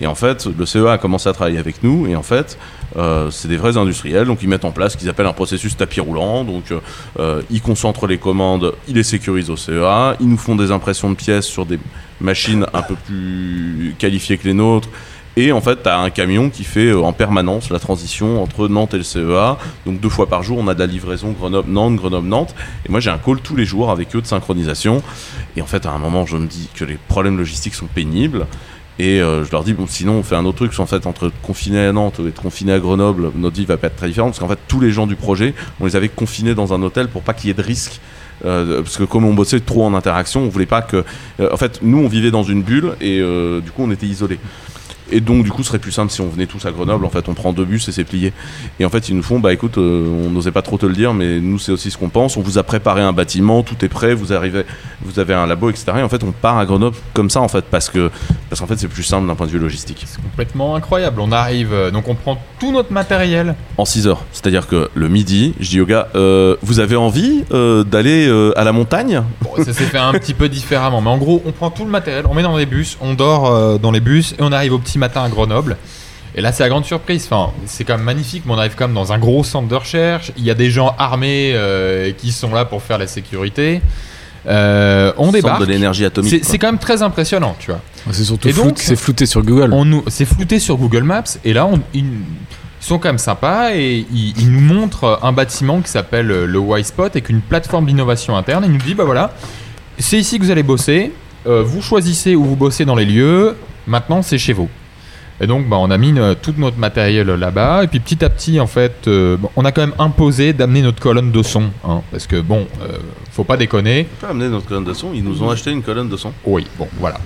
Et en fait, le CEA a commencé à travailler avec nous, et en fait, euh, c'est des vrais industriels, donc ils mettent en place ce qu'ils appellent un processus tapis roulant, donc euh, euh, ils concentrent les commandes, ils les sécurisent au CEA, ils nous font des impressions de pièces sur des machines un peu plus qualifiées que les nôtres, et en fait, tu as un camion qui fait en permanence la transition entre Nantes et le CEA. Donc deux fois par jour, on a de la livraison Grenoble-Nantes, Grenoble-Nantes. Et moi, j'ai un call tous les jours avec eux de synchronisation. Et en fait, à un moment, je me dis que les problèmes logistiques sont pénibles. Et euh, je leur dis, bon, sinon, on fait un autre truc. Parce qu'en fait, entre être confiné à Nantes et être confiné à Grenoble, notre vie va pas être très différente. Parce qu'en fait, tous les gens du projet, on les avait confinés dans un hôtel pour pas qu'il y ait de risque. Euh, parce que comme on bossait trop en interaction, on voulait pas que. euh, en fait, nous, on vivait dans une bulle et euh, du coup, on était isolés. Et donc, du coup, ce serait plus simple si on venait tous à Grenoble. En fait, on prend deux bus et c'est plié. Et en fait, ils nous font, bah écoute, euh, on n'osait pas trop te le dire, mais nous, c'est aussi ce qu'on pense. On vous a préparé un bâtiment, tout est prêt, vous arrivez, vous avez un labo, etc. Et en fait, on part à Grenoble comme ça, en fait, parce que, parce qu'en fait, c'est plus simple d'un point de vue logistique. C'est complètement incroyable. On arrive, euh, donc on prend tout notre matériel. En 6 heures. C'est-à-dire que le midi, je dis au gars, euh, vous avez envie euh, d'aller à la montagne? Bon, ça s'est fait un petit peu différemment, mais en gros, on prend tout le matériel, on met dans des bus, on dort dans les bus et on arrive au petit matin à Grenoble. Et là, c'est la grande surprise. Enfin, c'est quand même magnifique, mais on arrive quand même dans un gros centre de recherche. Il y a des gens armés euh, qui sont là pour faire la sécurité. Euh, on Centre débarque. de l'énergie atomique. C'est quand même très impressionnant, tu vois. C'est surtout Et flou- donc, c'est flouté sur Google. On nous, c'est flouté sur Google Maps et là, on, ils, sont quand même sympas et ils, ils nous montrent un bâtiment qui s'appelle euh, le Y-Spot avec une plateforme d'innovation interne. Ils nous disent bah voilà, c'est ici que vous allez bosser. euh, vous choisissez où vous bossez dans les lieux. Maintenant, c'est chez vous. Et donc, bah, on a mis euh, tout notre matériel là-bas. Et puis, petit à petit, en fait, euh, on a quand même imposé d'amener notre colonne de son. hein, parce que, bon, euh, faut pas déconner. On peut amener notre colonne de son. Ils nous ont acheté une colonne de son. Oui, bon, voilà.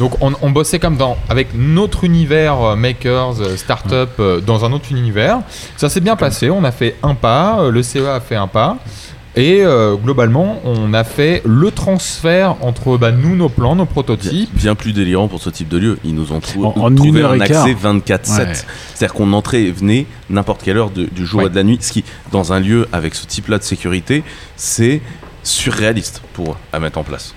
Donc on, on bossait comme dans avec notre univers euh, makers, startup euh, dans un autre univers. Ça s'est bien passé. On a fait un pas, le CEA a fait un pas. Et euh, globalement, on a fait le transfert entre bah, nous, nos plans, nos Bien, prototypes. bien plus délirant pour ce type de lieu. Ils nous ont trou- En- en trouvé un accès 24-7. Ouais. C'est-à-dire qu'on entrait et venait n'importe quelle heure de- du jour Ouais. et de la nuit. Ce qui, dans un lieu avec ce type-là de sécurité, c'est surréaliste pour à mettre en place.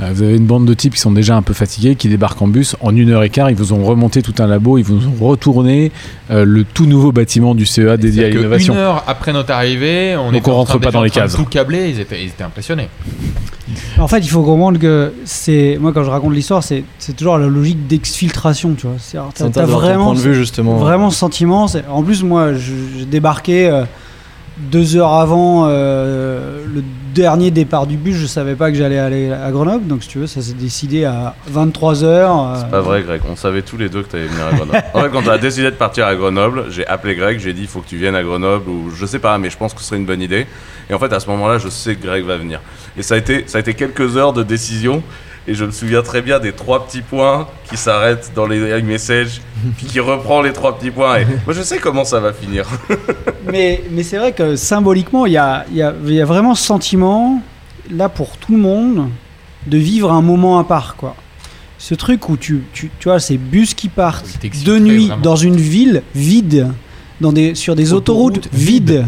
Euh, Vous avez une bande de types qui sont déjà un peu fatigués, qui débarquent en bus. En une heure et quart, ils vous ont remonté tout un labo, ils vous ont retourné euh, le tout nouveau bâtiment du CEA dédié à l'innovation. Une heure après notre arrivée, on Donc était on en rentre train pas dans les cases. Tout câblé, ils étaient, ils étaient impressionnés. En fait, il faut comprendre que c'est. Moi, quand je raconte l'histoire, c'est toujours la logique d'exfiltration, tu vois. C'est- T'as vraiment de vue justement. vraiment ce sentiment. En plus, moi, je- j'ai débarqué euh, deux heures avant euh, le dernier départ du bus. Je savais pas que j'allais aller à Grenoble. Donc, si tu veux, ça s'est décidé à 23 heures. C'est pas vrai, Greg. On savait tous les deux que tu allais venir à Grenoble. en fait, quand on a décidé de partir à Grenoble, j'ai appelé Greg, j'ai dit il faut que tu viennes à Grenoble ou je sais pas, mais je pense que ce serait une bonne idée. Et en fait, à ce moment-là, je sais que Greg va venir. Et ça a été, ça a été quelques heures de décision. Et je me souviens très bien des trois petits points qui s'arrêtent dans les messages, puis qui reprend les trois petits points. Et moi, je sais comment ça va finir. Mais, mais c'est vrai que symboliquement, il y a, il y, a, il y a vraiment ce sentiment, là pour tout le monde, de vivre un moment à part. quoi. Ce truc où tu, tu, tu vois, ces bus qui partent de nuit vraiment. dans une ville vide, dans des, sur des autoroutes, Autoroutes vides.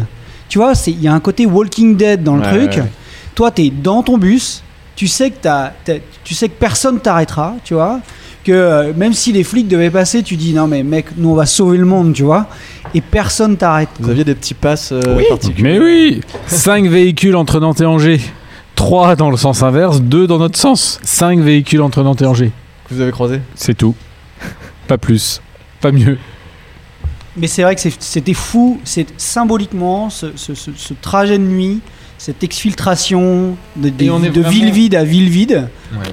Tu vois, il y a un côté Walking Dead dans le Ouais, truc. ouais, ouais. Toi, tu es dans ton bus, tu sais que, t'as- t'as- tu sais que personne t'arrêtera, tu vois. Que euh, même si les flics devaient passer, tu dis non, mais mec, nous on va sauver le monde, tu vois. Et personne t'arrête. Vous aviez des petits passes euh, Oui. particuliers. Mais oui 5 véhicules entre Nantes et Angers. 3 dans le sens inverse, 2 dans notre sens. 5 véhicules entre Nantes et Angers. que vous avez croisé C'est tout. Pas plus. Pas mieux. Mais c'est vrai que c'était fou, c'est symboliquement ce, ce- ce- ce trajet de nuit, cette exfiltration de, Et vraiment- ville vide à ville vide, Ouais.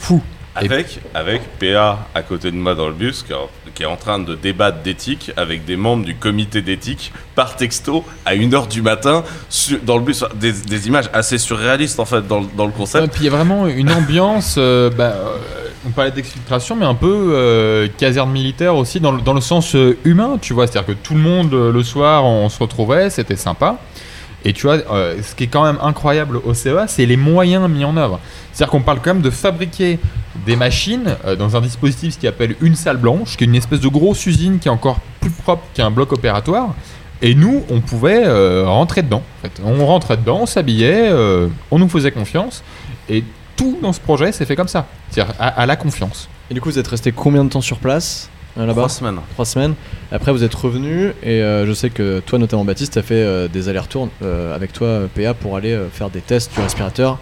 fou. Avec, avec PA à côté de moi dans le bus, qui est- en train de débattre d'éthique avec des membres du comité d'éthique par texto à 1h du matin sur- dans le bus. Des, des images assez surréalistes en fait dans, le- dans le concept. puis il y a vraiment une ambiance, euh, bah, euh, on parlait d'exfiltration, mais un peu euh, caserne militaire aussi, dans le, dans le sens humain, tu vois. C'est-à-dire que tout le monde, le soir, on, se retrouvait, c'était sympa. Et tu vois, euh, ce qui est quand même incroyable au CEA, c'est les moyens mis en œuvre. C'est-à-dire qu'on parle quand même de fabriquer des machines euh, dans un dispositif ce qui appelle une salle blanche, qui est une espèce de grosse usine qui est encore plus propre qu'un bloc opératoire. Et nous, on pouvait euh, rentrer dedans. en fait. On rentrait dedans, on s'habillait, on nous faisait confiance. Et tout dans ce projet s'est fait comme ça. C'est-à-dire à, la confiance. Et du coup, vous êtes resté combien de temps sur place? Là-bas Trois semaines. Trois semaines. Après, vous êtes revenu et euh, je sais que toi, notamment Baptiste, tu as fait euh, des allers-retours euh, avec toi, euh, PA, pour aller euh, faire des tests du respirateur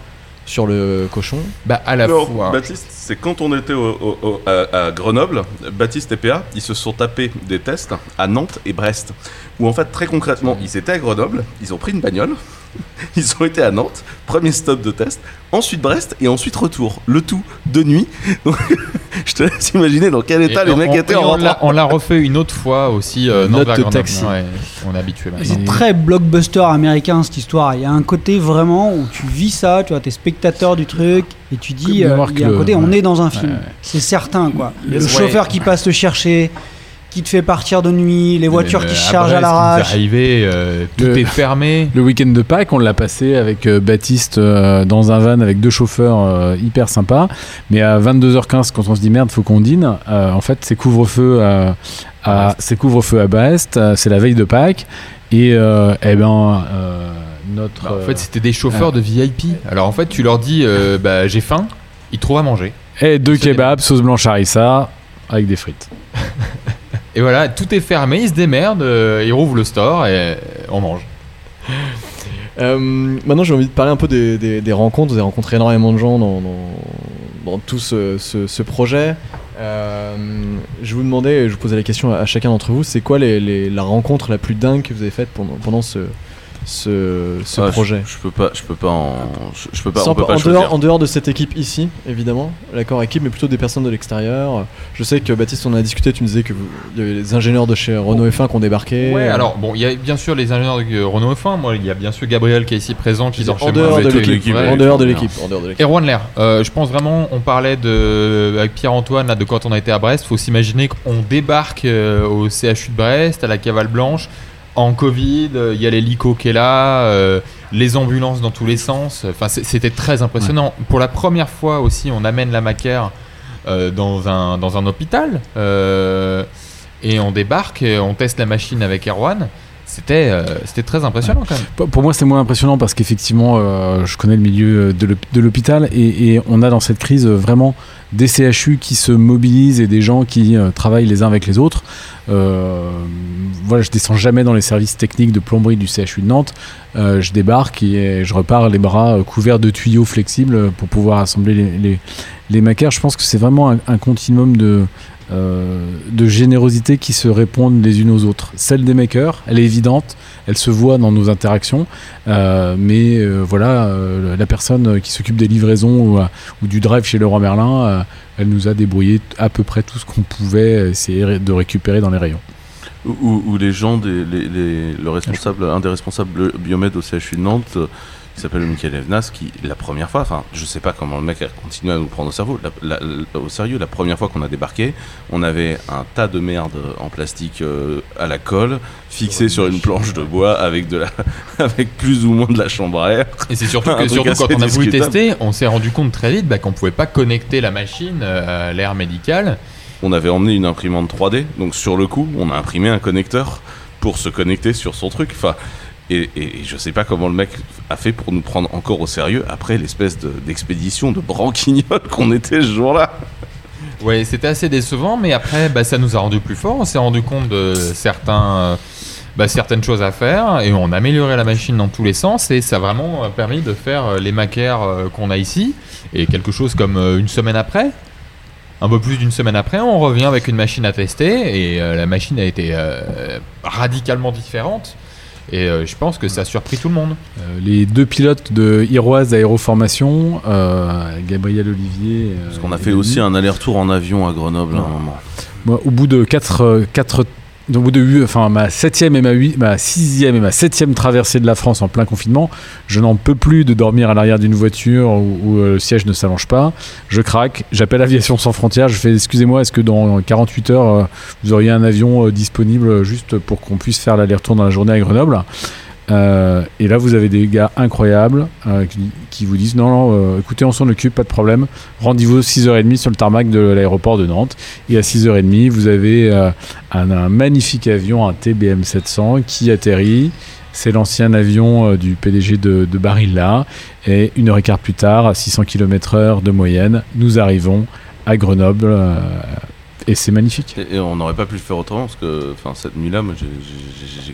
sur le cochon. Bah, à la Non, fois. Baptiste, c'est quand on était au- au- au- à, à Grenoble, Baptiste et PA, ils se sont tapés des tests à Nantes et Brest. Où en fait, très concrètement, ils étaient à Grenoble, ils ont pris une bagnole, ils ont été à Nantes, premier stop de test, ensuite Brest et ensuite retour. Le tout de nuit. Donc, je te laisse imaginer dans quel état Et les on- mecs étaient en on l'a- rentrant. on l'a refait une autre fois aussi. Euh, Note Nantes de Grenoble. taxi. Ouais, on est habitué maintenant. C'est très blockbuster américain cette histoire. Il y a un côté vraiment où tu vis ça, tu vois, t'es spectateur du truc et tu dis, euh, il y a un le- côté, on ouais. est dans un film. Ouais, ouais. C'est certain quoi. Le chauffeur qui passe te chercher, qui te fait partir de nuit, les voitures Mais, qui se chargent à l'arrache. arrivé, euh, tout Le- est fermé. Le week-end de Pâques, on l'a passé avec euh, Baptiste euh, dans un van avec deux chauffeurs euh, hyper sympas. Mais à 22h15, quand on se dit merde, faut qu'on dîne, euh, en fait, c'est couvre-feu à, à- c'est couvre-feu à Brest, c'est la veille de Pâques. Et euh, eh ben, euh, notre. Bah, en fait, c'était des chauffeurs de VIP. Alors en fait, tu leur dis, euh, bah, j'ai faim, ils trouvent à manger. eh, deux kebabs, sauce blanche harissa, avec des frites. Et voilà, tout est fermé, ils se démerdent, euh, ils rouvrent le store et on mange. Euh, maintenant, j'ai envie de parler un peu des, rencontres. Vous avez rencontré énormément de gens dans, tout ce, projet. Euh, je vous demandais, je vous posais la question à, chacun d'entre vous, c'est quoi la rencontre la plus dingue que vous avez faite pendant ce, ce, ce Ah, je- projet Je, peux pas, je peux pas en, je, je peux pas, Sans- on peut pas en, dehors, en dehors de cette équipe ici, évidemment, l'accord équipe, mais plutôt des personnes de l'extérieur. Je sais que Baptiste, on a discuté, tu me disais que vous- y avait les ingénieurs de chez Renault F1 qui ont débarqué. Ouais, alors bon, il y a bien sûr les ingénieurs de Renault F1. Moi, il y a bien sûr Gabriel qui est ici présent, qui dort en chez moi. En dehors de l'équipe. En dehors de l'équipe. Et Rouen Ler, euh, je pense vraiment, on parlait de, avec Pierre-Antoine là, de quand on a été à Brest, faut s'imaginer qu'on débarque euh, au CHU de Brest, à la Cavale Blanche, en Covid, euh, il y a l'hélico qui est là, euh, les ambulances dans tous les sens, enfin c'était très impressionnant. Pour la première fois aussi, on amène la macaire euh, dans, un, dans un hôpital, euh, et on débarque, et on teste la machine avec Erwan. C'était euh, c'était très impressionnant quand même. Pour- moi, c'est moins impressionnant parce qu'effectivement, euh, je connais le milieu de l'hôp- de l'hôpital et, on a dans cette crise euh, vraiment des CHU qui se mobilisent et des gens qui travaillent les uns avec les autres. Voilà, je descends jamais dans les services techniques de plomberie du CHU de Nantes. Je débarque et je repars les bras couverts de tuyaux flexibles pour pouvoir assembler les, les, les macaires. Je pense que c'est vraiment un continuum de, euh, de générosité qui se répondent les unes aux autres. Celle des makers, elle est évidente, elle se voit dans nos interactions, euh, mais euh, voilà, la personne qui s'occupe des livraisons ou, ou du drive chez Leroy Merlin, elle nous a débrouillé à peu près tout ce qu'on pouvait essayer de récupérer dans les rayons. Ou, les gens, des, les, les- le responsable, un des responsables biomède au CHU de Nantes, qui s'appelle Michael Evnas, qui la première fois, enfin, je sais pas comment le mec a continué à nous prendre au cerveau, la- la- la- au sérieux, la première fois qu'on a débarqué, on avait un tas de merde en plastique euh, à la colle, fixé sur une planche de bois avec de la, avec plus ou moins de la chambre à air. Et c'est surtout que surtout quand on a voulu tester, on s'est rendu compte très vite bah, qu'on pouvait pas connecter la machine euh, à l'air médical. On avait emmené une imprimante 3D, donc sur le coup, on a imprimé un connecteur pour se connecter sur son truc. Enfin, et, et- et je sais pas comment le mec a fait pour nous prendre encore au sérieux après l'espèce de- d'expédition de, branquignol qu'on était ce jour-là. Ouais, c'était assez décevant, mais après, bah, ça nous a rendu plus forts. On s'est rendu compte de certains, euh, bah, certaines choses à faire et on a amélioré la machine dans tous les sens et ça a vraiment euh, permis de faire euh, les macaires qu'on a ici. Et quelque chose comme une semaine après, un peu plus d'une semaine après, on revient avec une machine à tester et la machine a été radicalement différente. Et euh, je pense que ça a surpris tout le monde. Euh, les deux pilotes de Iroise Aéroformation, euh, Gabriel Olivier. euh, Parce qu'on a fait Denis. aussi un aller-retour en avion à Grenoble à un moment. Moi, au bout de 4 quatre, au bout de ma septième et ma ma sixième et ma septième traversée de la France en plein confinement, je n'en peux plus de dormir à l'arrière d'une voiture où, où, euh, le siège ne s'allonge pas. Je craque, j'appelle Aviation sans frontières, je fais excusez-moi, est-ce que dans 48 heures euh, vous auriez un avion euh, disponible juste pour qu'on puisse faire l'aller-retour dans la journée à Grenoble? Euh, et là, vous avez des gars incroyables euh, qui, vous disent non, euh, écoutez, on s'en occupe, pas de problème. Rendez-vous 6h30 sur le tarmac de l'aéroport de Nantes. Et à 6h30, vous avez un, magnifique avion, un TBM 700, qui atterrit. C'est l'ancien avion du PDG de, de Barilla. Et une heure et quart plus tard, à 600 km/h de moyenne, nous arrivons à Grenoble. Et c'est magnifique. Et, et on n'aurait pas pu le faire autrement parce que enfin, cette nuit-là, moi, j'ai-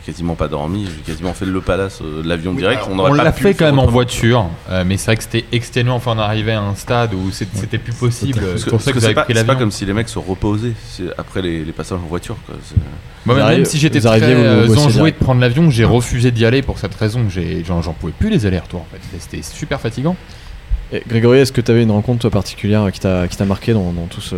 quasiment pas dormi. J'ai quasiment fait le palace euh, de l'avion direct. On, l'a fait quand même en voiture, euh, mais c'est vrai que c'était exténuant. Enfin, on arrivait à un stade où c'était plus possible. Parce C'est pour ça que que pas, pris c'est pas comme si les mecs se reposaient après les, les passages en voiture. quoi. Même si j'étais très euh, enjoué de prendre l'avion, j'ai refusé d'y aller pour cette raison. J'en pouvais plus les allers-retours. En fait. C'était super fatigant. Et Grégory, est-ce que tu avais une rencontre toi, particulière qui t'a qui t'a marqué dans, dans tout ce.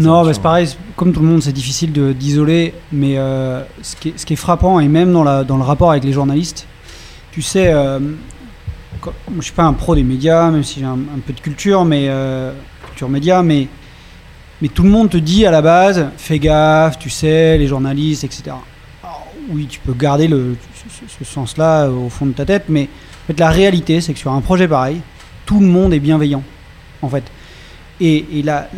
Non, bah, c'est pareil, comme tout le monde, c'est difficile d'isoler, mais euh, ce, qui est, ce qui est frappant, et même dans, la, dans le rapport avec les journalistes, tu sais, euh, quand- je suis pas un pro des médias, même si j'ai un, un peu de culture, mais euh, culture média, mais, mais tout le monde te dit à la base, fais gaffe, tu sais, les journalistes, etc. Alors, oui, tu peux garder le, ce, ce sens-là euh, au fond de ta tête, mais en fait, la réalité, c'est que sur un projet pareil, tout le monde est bienveillant, en fait. Et, la-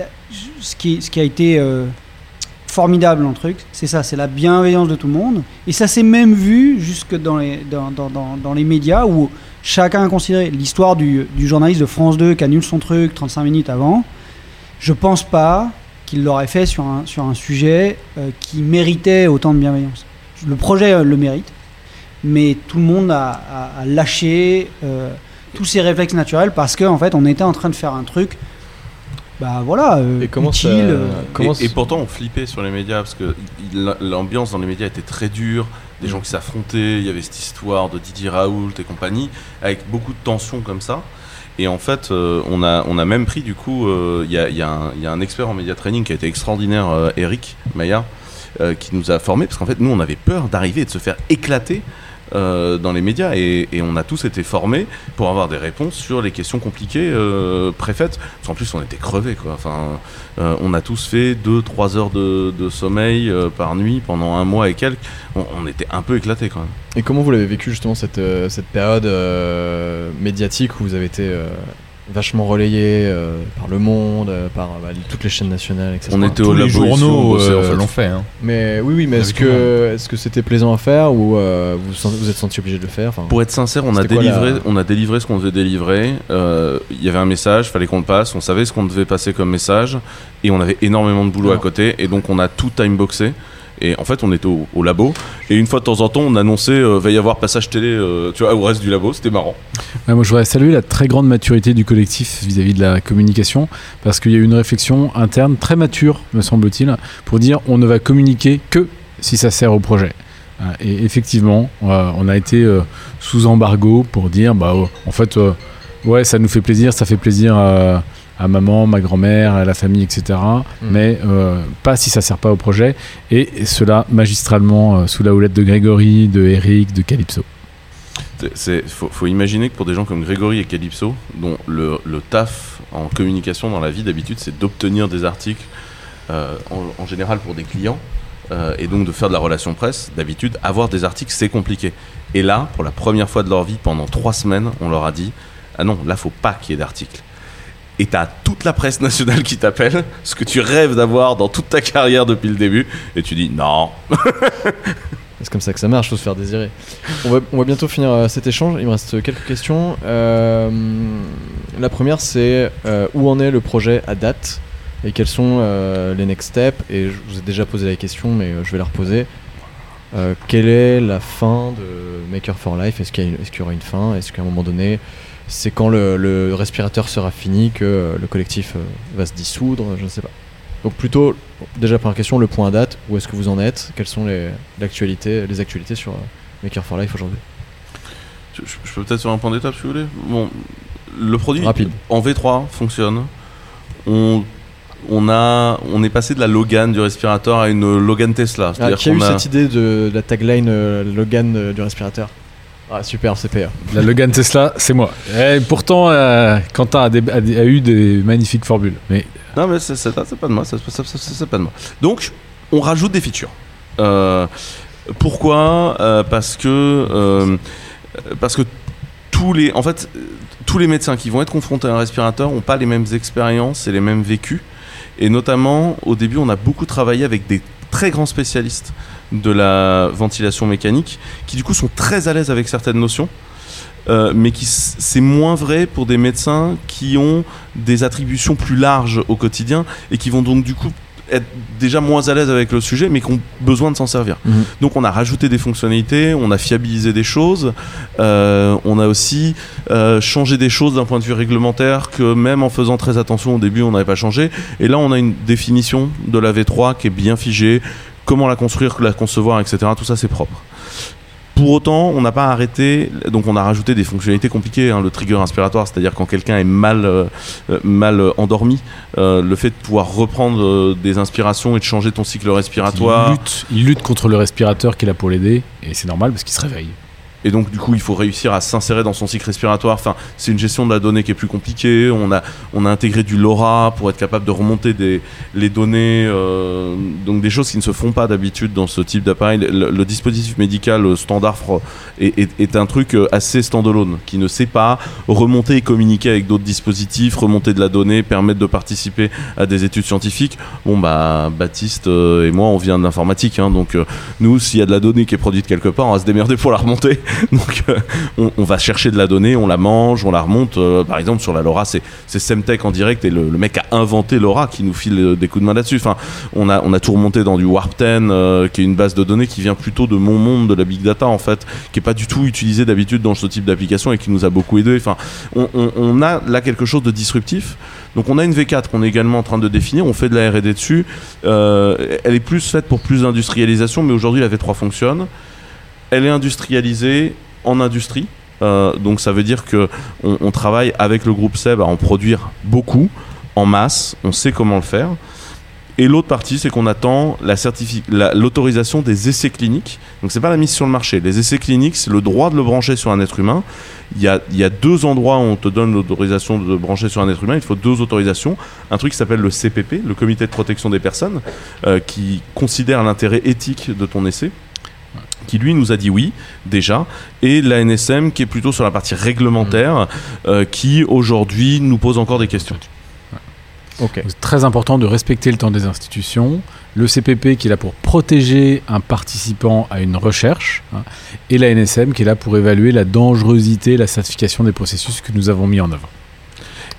ce, qui, a été euh, formidable dans le truc, c'est ça, c'est la bienveillance de tout le monde. Et ça s'est même vu jusque dans les, médias où chacun a considéré l'histoire du, journaliste de France 2 qui annule son truc 35 minutes avant. Je pense pas qu'il l'aurait fait sur un, sujet euh, qui méritait autant de bienveillance. Le projet euh, le mérite, mais tout le monde a, lâché tous ses réflexes naturels parce qu'en fait on était en train de faire un truc bah voilà euh, Et comment ça- utile euh, Comment et, pourtant, on flippait sur les médias parce que l'ambiance dans les médias était très dure. Des gens qui s'affrontaient. Il y avait cette histoire de Didier Raoult et compagnie, avec beaucoup de tensions comme ça. Et en fait, euh, on, a, on a même pris du coup, euh, il y, a, il y a un- il y a un expert en média training qui a été extraordinaire, euh, Eric Maillard, euh, qui nous a formés parce qu'en fait, nous, on avait peur d'arriver et de se faire éclater euh, dans les médias et, on a tous été formés pour avoir des réponses sur les questions compliquées euh, préfaites. Qu'en plus, on était crevés. Enfin, euh, on a tous fait 2-3 heures de, sommeil euh, par nuit pendant un mois et quelques. On, était un peu éclatés quand même. Et comment vous l'avez vécu justement cette, cette période médiatique où vous avez été vachement relayé euh, par Le Monde, euh, par bah, toutes les chaînes nationales, etc. On était Tous au les journaux euh, fait. l'ont fait. hein. Mais oui, oui, mais est-ce que est-ce que c'était plaisant à faire ou euh, vous vous êtes senti obligé de le faire enfin, Pour être sincère, on a, quoi, délivré, la- on a délivré ce qu'on devait délivrer. Euh, Il y avait un message, fallait qu'on le passe. On savait ce qu'on devait passer comme message. Et on avait énormément de boulot à côté. Et donc, on a tout timeboxé. Et en fait, on était au, labo. Et une fois de temps en temps, on annonçait euh, va y avoir passage télé euh, tu vois, au reste du labo. C'était marrant. Moi, je voudrais saluer la très grande maturité du collectif vis-à-vis de la communication, parce qu'il y a eu une réflexion interne très mature, me semble-t-il, pour dire on ne va communiquer que si ça sert au projet. Euh, Et effectivement, euh, on a été sous embargo pour dire bah, oh, en fait, ouais, ça nous fait plaisir, ça fait plaisir à, à maman, ma grand-mère, à la famille, etc. Mais euh, pas si ça sert pas au projet. Et, cela magistralement euh, sous la houlette de Grégory, de Eric, de Calypso. C'est, faut, faut imaginer que pour des gens comme Grégory et Calypso, dont le, le taf en communication dans la vie d'habitude, c'est d'obtenir des articles, euh, en, en général pour des clients, euh, et donc de faire de la relation presse, d'habitude, avoir des articles, c'est compliqué. Et là, pour la première fois de leur vie, pendant trois semaines, on leur a dit Ah non, là, faut pas qu'il y ait d'articles. Et t'as toute la presse nationale qui t'appelle, ce que tu rêves d'avoir dans toute ta carrière depuis le début, et tu dis non. C'est comme ça que ça marche, faut se faire désirer. On va, bientôt finir euh, cet échange. Il me reste quelques questions. Euh, la première, c'est euh, où en est le projet à date? Et quels sont les next steps? Et je vous ai déjà posé la question, mais je vais la reposer. Quelle est la fin de Maker for Life? Est-ce qu'il y aura une fin? Est-ce qu'à un moment donné, c'est quand le, le respirateur sera fini que euh, le collectif euh, va se dissoudre Je ne sais pas. Donc plutôt, déjà première question, le point à date, où est-ce que vous en êtes? Quelles sont les, l'actualité, les actualités sur euh, Maker for Life aujourd'hui? Je, je- je peux peut-être sur un point d'étape si vous voulez. Bon, le produit Rapide. en V3 fonctionne. On, on, a, on est passé de la Logan du respirateur à une Logan Tesla. ah, Qui a eu a- cette idée de, de la tagline euh, Logan euh, du respirateur? Ah super, CPR. La Logan Tesla, c'est moi. Et pourtant, euh, Quentin a, des- a eu des magnifiques formules. Mais Non, mais c'est pas de moi, c'est pas de moi. Donc, on rajoute des features. Euh, Pourquoi? Euh, Parce que euh, parce que tous les en fait tous les médecins qui vont être confrontés à un respirateur n'ont pas les mêmes expériences et les mêmes vécus. Et notamment, au début, on a beaucoup travaillé avec des très grands spécialistes de la ventilation mécanique qui, du coup, sont très à l'aise avec certaines notions. Euh, mais qui c'est moins vrai pour des médecins qui ont des attributions plus larges au quotidien et qui vont donc du coup être déjà moins à l'aise avec le sujet mais qui ont besoin de s'en servir. Mhm. Donc on a rajouté des fonctionnalités, on a fiabilisé des choses, euh, on a aussi euh, changé des choses d'un point de vue réglementaire que même en faisant très attention au début on n'avait pas changé. Et là on a une définition de la V3 qui est bien figée, comment la construire, la concevoir, etc. Tout ça c'est propre. Pour autant, on n'a pas arrêté, donc on a rajouté des fonctionnalités compliquées, hein, le trigger inspiratoire, c'est-à-dire quand quelqu'un est mal, euh, euh, mal euh, endormi, le fait de pouvoir reprendre des inspirations et de changer ton cycle respiratoire. Il lutte, il lutte contre le respirateur qui est là pour l'aider, et c'est normal parce qu'il se réveille. Et donc, du coup, il faut réussir à s'insérer dans son cycle respiratoire. Enfin, c'est une gestion de la donnée qui est plus compliquée. On a, on a intégré du LoRa pour être capable de remonter des, les données. euh, donc, des choses qui ne se font pas d'habitude dans ce type d'appareil. Le, dispositif médical standard est, est- est un truc euh, assez standalone qui ne sait pas remonter et communiquer avec d'autres dispositifs, remonter de la donnée, permettre de participer à des études scientifiques. Bon, bah, Baptiste euh, et moi, on vient de l'informatique. hein, donc, euh, nous, s'il y a de la donnée qui est produite quelque part, on va se démerder pour la remonter. Donc euh, on, va chercher de la donnée, on la mange, on la remonte. euh, par exemple sur la LoRa, c'est Semtech en direct et le, mec a inventé LoRa qui nous file euh, des coups de main là-dessus. Enfin, on a on a tout remonté dans du Warp 10 euh, qui est une base de données qui vient plutôt de mon monde de la big data en fait, qui est pas du tout utilisé d'habitude dans ce type d'application et qui nous a beaucoup aidé. Enfin, on, a là quelque chose de disruptif. Donc on a une V4 qu'on est également en train de définir, on fait de la R&D dessus. Elle est plus faite pour plus d'industrialisation, mais aujourd'hui la V3 fonctionne. Elle est industrialisée en industrie. Euh, donc ça veut dire que on, travaille avec le groupe SEB à en produire beaucoup, en masse, on sait comment le faire. Et l'autre partie, c'est qu'on attend l'autorisation des essais cliniques. Donc c'est pas la mise sur le marché. Les essais cliniques, c'est le droit de le brancher sur un être humain. Il y a, il y a deux endroits où on te donne l'autorisation de brancher sur un être humain. Il faut deux autorisations. Un truc qui s'appelle le CPP, le Comité de protection des personnes, euh, qui considère l'intérêt éthique de ton essai qui lui nous a dit oui déjà et la NSM qui est plutôt sur la partie réglementaire euh, qui aujourd'hui nous pose encore des questions. C'est très important de respecter le temps des institutions. Le CPP qui est là pour protéger un participant à une recherche. hein, et la NSM qui est là pour évaluer la dangerosité, la certification des processus que nous avons mis en œuvre.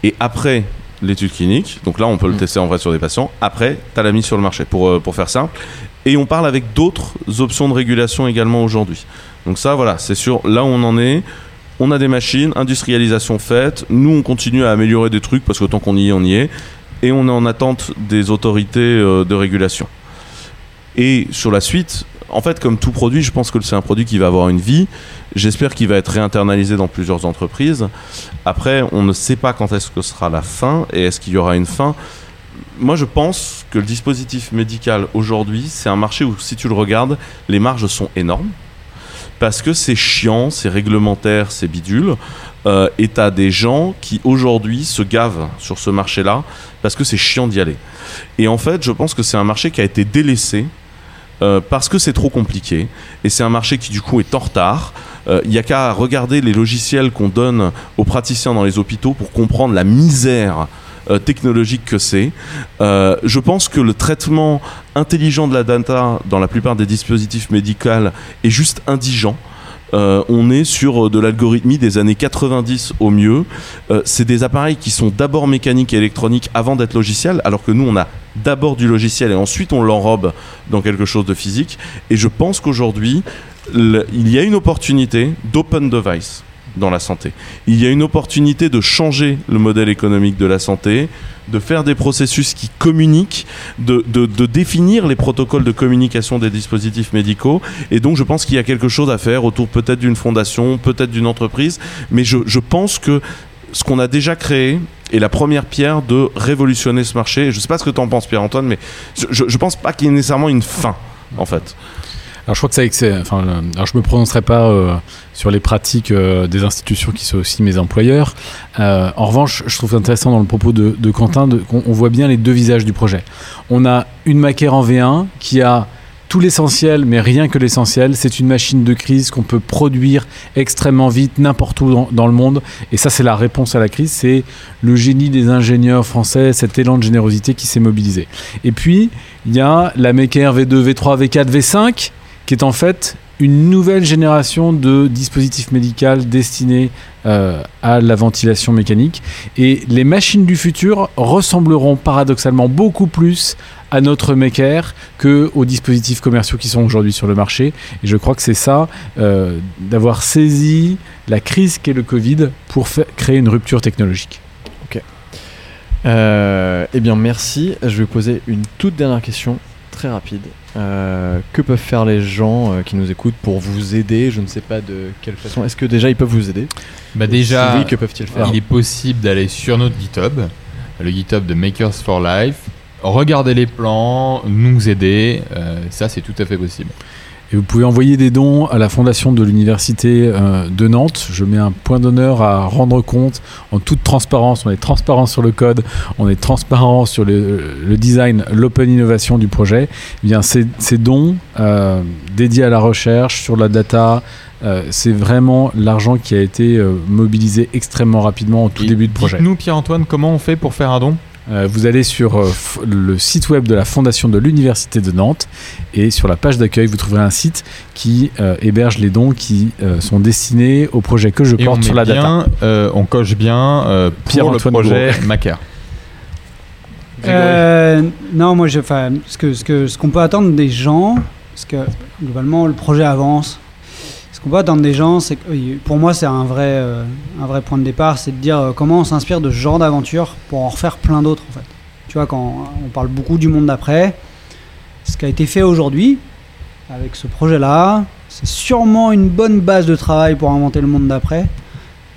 Et après l'étude clinique, donc là on peut le Mm. tester en vrai sur des patients, après tu as la mise sur le marché pour, euh, pour faire simple. Et on parle avec d'autres options de régulation également aujourd'hui. Donc ça voilà, c'est sûr, là où on en est. On a des machines, industrialisation faite, nous on continue à améliorer des trucs parce que tant qu'on y est, on y est. Et on est en attente des autorités euh, de régulation. Et sur la suite, en fait, comme tout produit, je pense que c'est un produit qui va avoir une vie. J'espère qu'il va être réinternalisé dans plusieurs entreprises. Après, on ne sait pas quand est-ce que sera la fin et est-ce qu'il y aura une fin. Moi, je pense que le dispositif médical aujourd'hui, c'est un marché où, si tu le regardes, les marges sont énormes. Parce que c'est chiant, c'est réglementaire, c'est bidule. Euh, et t'as des gens qui aujourd'hui se gavent sur ce marché-là parce que c'est chiant d'y aller. Et en fait, je pense que c'est un marché qui a été délaissé euh, parce que c'est trop compliqué. Et c'est un marché qui du coup est en retard. Il n'y a qu'à regarder les logiciels qu'on donne aux praticiens dans les hôpitaux pour comprendre la misère euh, technologique que c'est. Euh, je pense que le traitement intelligent de la data dans la plupart des dispositifs médicaux est juste indigent. Euh, on est sur euh, de l'algorithmie des années 90 au mieux. Euh, c'est des appareils qui sont d'abord mécaniques et électroniques avant d'être logiciels, alors que nous on a d'abord du logiciel et ensuite on l'enrobe dans quelque chose de physique. Et je pense qu'aujourd'hui, il y a une opportunité d'open device dans la santé. Il y a une opportunité de changer le modèle économique de la santé, de faire des processus qui communiquent, de, définir les protocoles de communication des dispositifs médicaux. Et donc je pense qu'il y a quelque chose à faire autour peut-être d'une fondation, peut-être d'une entreprise. Mais je, je pense que ce qu'on a déjà créé est la première pierre de révolutionner ce marché. Je ne sais pas ce que tu en penses, Pierre-Antoine, mais je ne pense pas qu'il y ait nécessairement une fin, en fait. Alors je crois que. Enfin, alors je me prononcerai pas euh, sur les pratiques euh, des institutions qui sont aussi mes employeurs. Euh, en revanche, je trouve intéressant dans le propos de, de Quentin qu'on on voit bien les deux visages du projet. On a une maquère en V1 qui a tout l'essentiel, mais rien que l'essentiel. C'est une machine de crise qu'on peut produire extrêmement vite n'importe où dans, dans le monde. Et ça, c'est la réponse à la crise. C'est le génie des ingénieurs français, cet élan de générosité qui s'est mobilisé. Et puis, il y a la Maker V2, V3, V4, V5, qui est en fait une nouvelle génération de dispositifs médicaux destinés euh, à la ventilation mécanique. Et les machines du futur ressembleront paradoxalement beaucoup plus à notre Maker que aux dispositifs commerciaux qui sont aujourd'hui sur le marché. Et je crois que c'est ça, euh, d'avoir saisi la crise qu'est le Covid pour créer une rupture technologique. Euh, eh bien, merci. Je vais poser une toute dernière question, très rapide. Euh, que peuvent faire les gens euh, qui nous écoutent pour vous aider Je ne sais pas de quelle façon. Est-ce que déjà ils peuvent vous aider Bah déjà, si oui, que peuvent-ils faire il est possible d'aller sur notre GitHub, le GitHub de Makers for Life, regarder les plans, nous aider. euh, ça, c'est tout à fait possible. Et vous pouvez envoyer des dons à la fondation de l'université euh, de Nantes. Je mets un point d'honneur à rendre compte en toute transparence. On est transparent sur le code, on est transparent sur le, le design, l'open innovation du projet. Eh bien, ces, ces dons euh, dédiés à la recherche, sur la data, euh, c'est vraiment l'argent qui a été mobilisé extrêmement rapidement au tout Et début de projet. Dites-nous, Pierre-Antoine, comment on fait pour faire un don? Euh, vous allez sur euh, le site web de la fondation de l'université de Nantes et sur la page d'accueil, vous trouverez un site qui euh, héberge les dons qui euh, sont destinés au projet que je Et on, porte sur la data. bien, euh, on coche bien euh, pour le projet Macar. Euh, non, moi, je, ce que ce que ce qu'on peut attendre des gens, parce que globalement le projet avance. Peut attendre des gens, c'est pour moi c'est un vrai euh, un vrai point de départ, c'est de dire euh, comment on s'inspire de ce genre d'aventure pour en refaire plein d'autres en fait. Tu vois, quand on parle beaucoup du monde d'après, ce qui a été fait aujourd'hui avec ce projet-là, c'est sûrement une bonne base de travail pour inventer le monde d'après.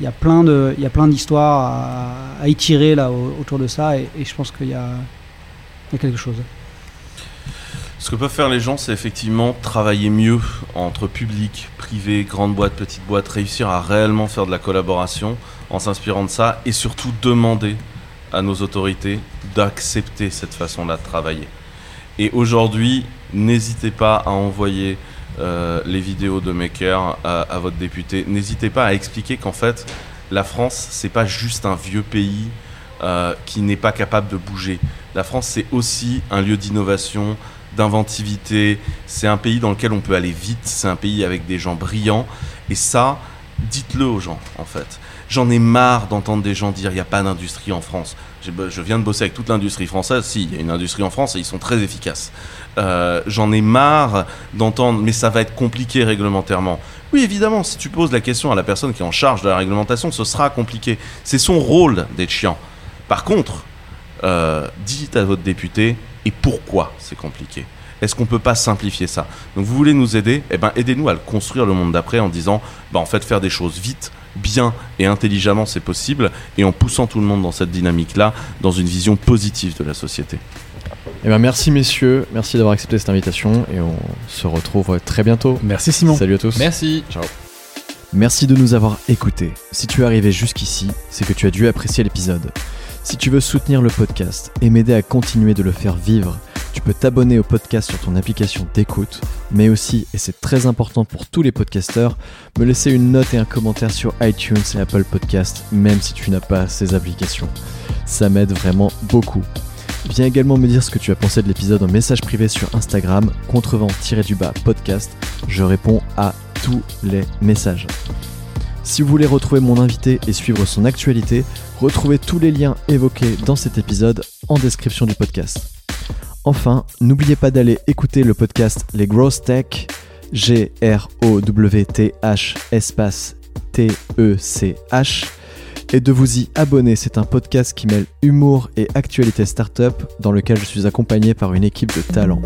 Il y a plein y d'histoires à, à étirer là au- autour de ça, et, je pense qu'il y y a quelque chose. Ce que peuvent faire les gens, c'est effectivement travailler mieux entre public, privé, grande boîte, petite boîte, réussir à réellement faire de la collaboration en s'inspirant de ça et surtout demander à nos autorités d'accepter cette façon-là de travailler. Et aujourd'hui, n'hésitez pas à envoyer euh, les vidéos de Maker à, votre député. N'hésitez pas à expliquer qu'en fait, la France, c'est pas juste un vieux pays euh, qui n'est pas capable de bouger. La France, c'est aussi un lieu d'innovation, d'inventivité. C'est un pays dans lequel on peut aller vite. C'est un pays avec des gens brillants. Et ça, dites-le aux gens, en fait. J'en ai marre d'entendre des gens dire il n'y a pas d'industrie en France. Je viens de bosser avec toute l'industrie française. Si, il y a une industrie en France et ils sont très efficaces. Euh, J'en ai marre d'entendre mais ça va être compliqué réglementairement. Oui, évidemment, si tu poses la question à la personne qui est en charge de la réglementation, ce sera compliqué. C'est son rôle d'être chiant. Par contre, euh, dites à votre député et pourquoi c'est compliqué? Est-ce qu'on peut pas simplifier ça? Donc vous voulez nous aider? Eh ben aidez-nous à le construire le monde d'après en disant bah en fait faire des choses vite, bien et intelligemment c'est possible et en poussant tout le monde dans cette dynamique là, dans une vision positive de la société. Eh bien, merci messieurs, merci d'avoir accepté cette invitation et on se retrouve très bientôt. Merci Simon. Salut à tous. Merci. Merci de nous avoir écoutés. Si tu es arrivé jusqu'ici, c'est que tu as dû apprécier l'épisode. Si tu veux soutenir le podcast et m'aider à continuer de le faire vivre, tu peux t'abonner au podcast sur ton application d'écoute, mais aussi, et c'est très important pour tous les podcasteurs, me laisser une note et un commentaire sur iTunes et Apple Podcast, même si tu n'as pas ces applications. Ça m'aide vraiment beaucoup. Viens également me dire ce que tu as pensé de l'épisode en message privé sur Instagram, contrevent-du-bas podcast. Je réponds à tous les messages. Si vous voulez retrouver mon invité et suivre son actualité, retrouvez tous les liens évoqués dans cet épisode en description du podcast. Enfin, n'oubliez pas d'aller écouter le podcast Les Growth Tech, G-R-O-W-T-H espace T-E-C-H, et de vous y abonner. C'est un podcast qui mêle humour et actualité startup dans lequel je suis accompagné par une équipe de talents.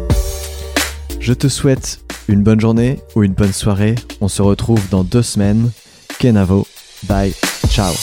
Je te souhaite une bonne journée ou une bonne soirée. On se retrouve dans deux semaines. Kenavo. Bye. Ciao.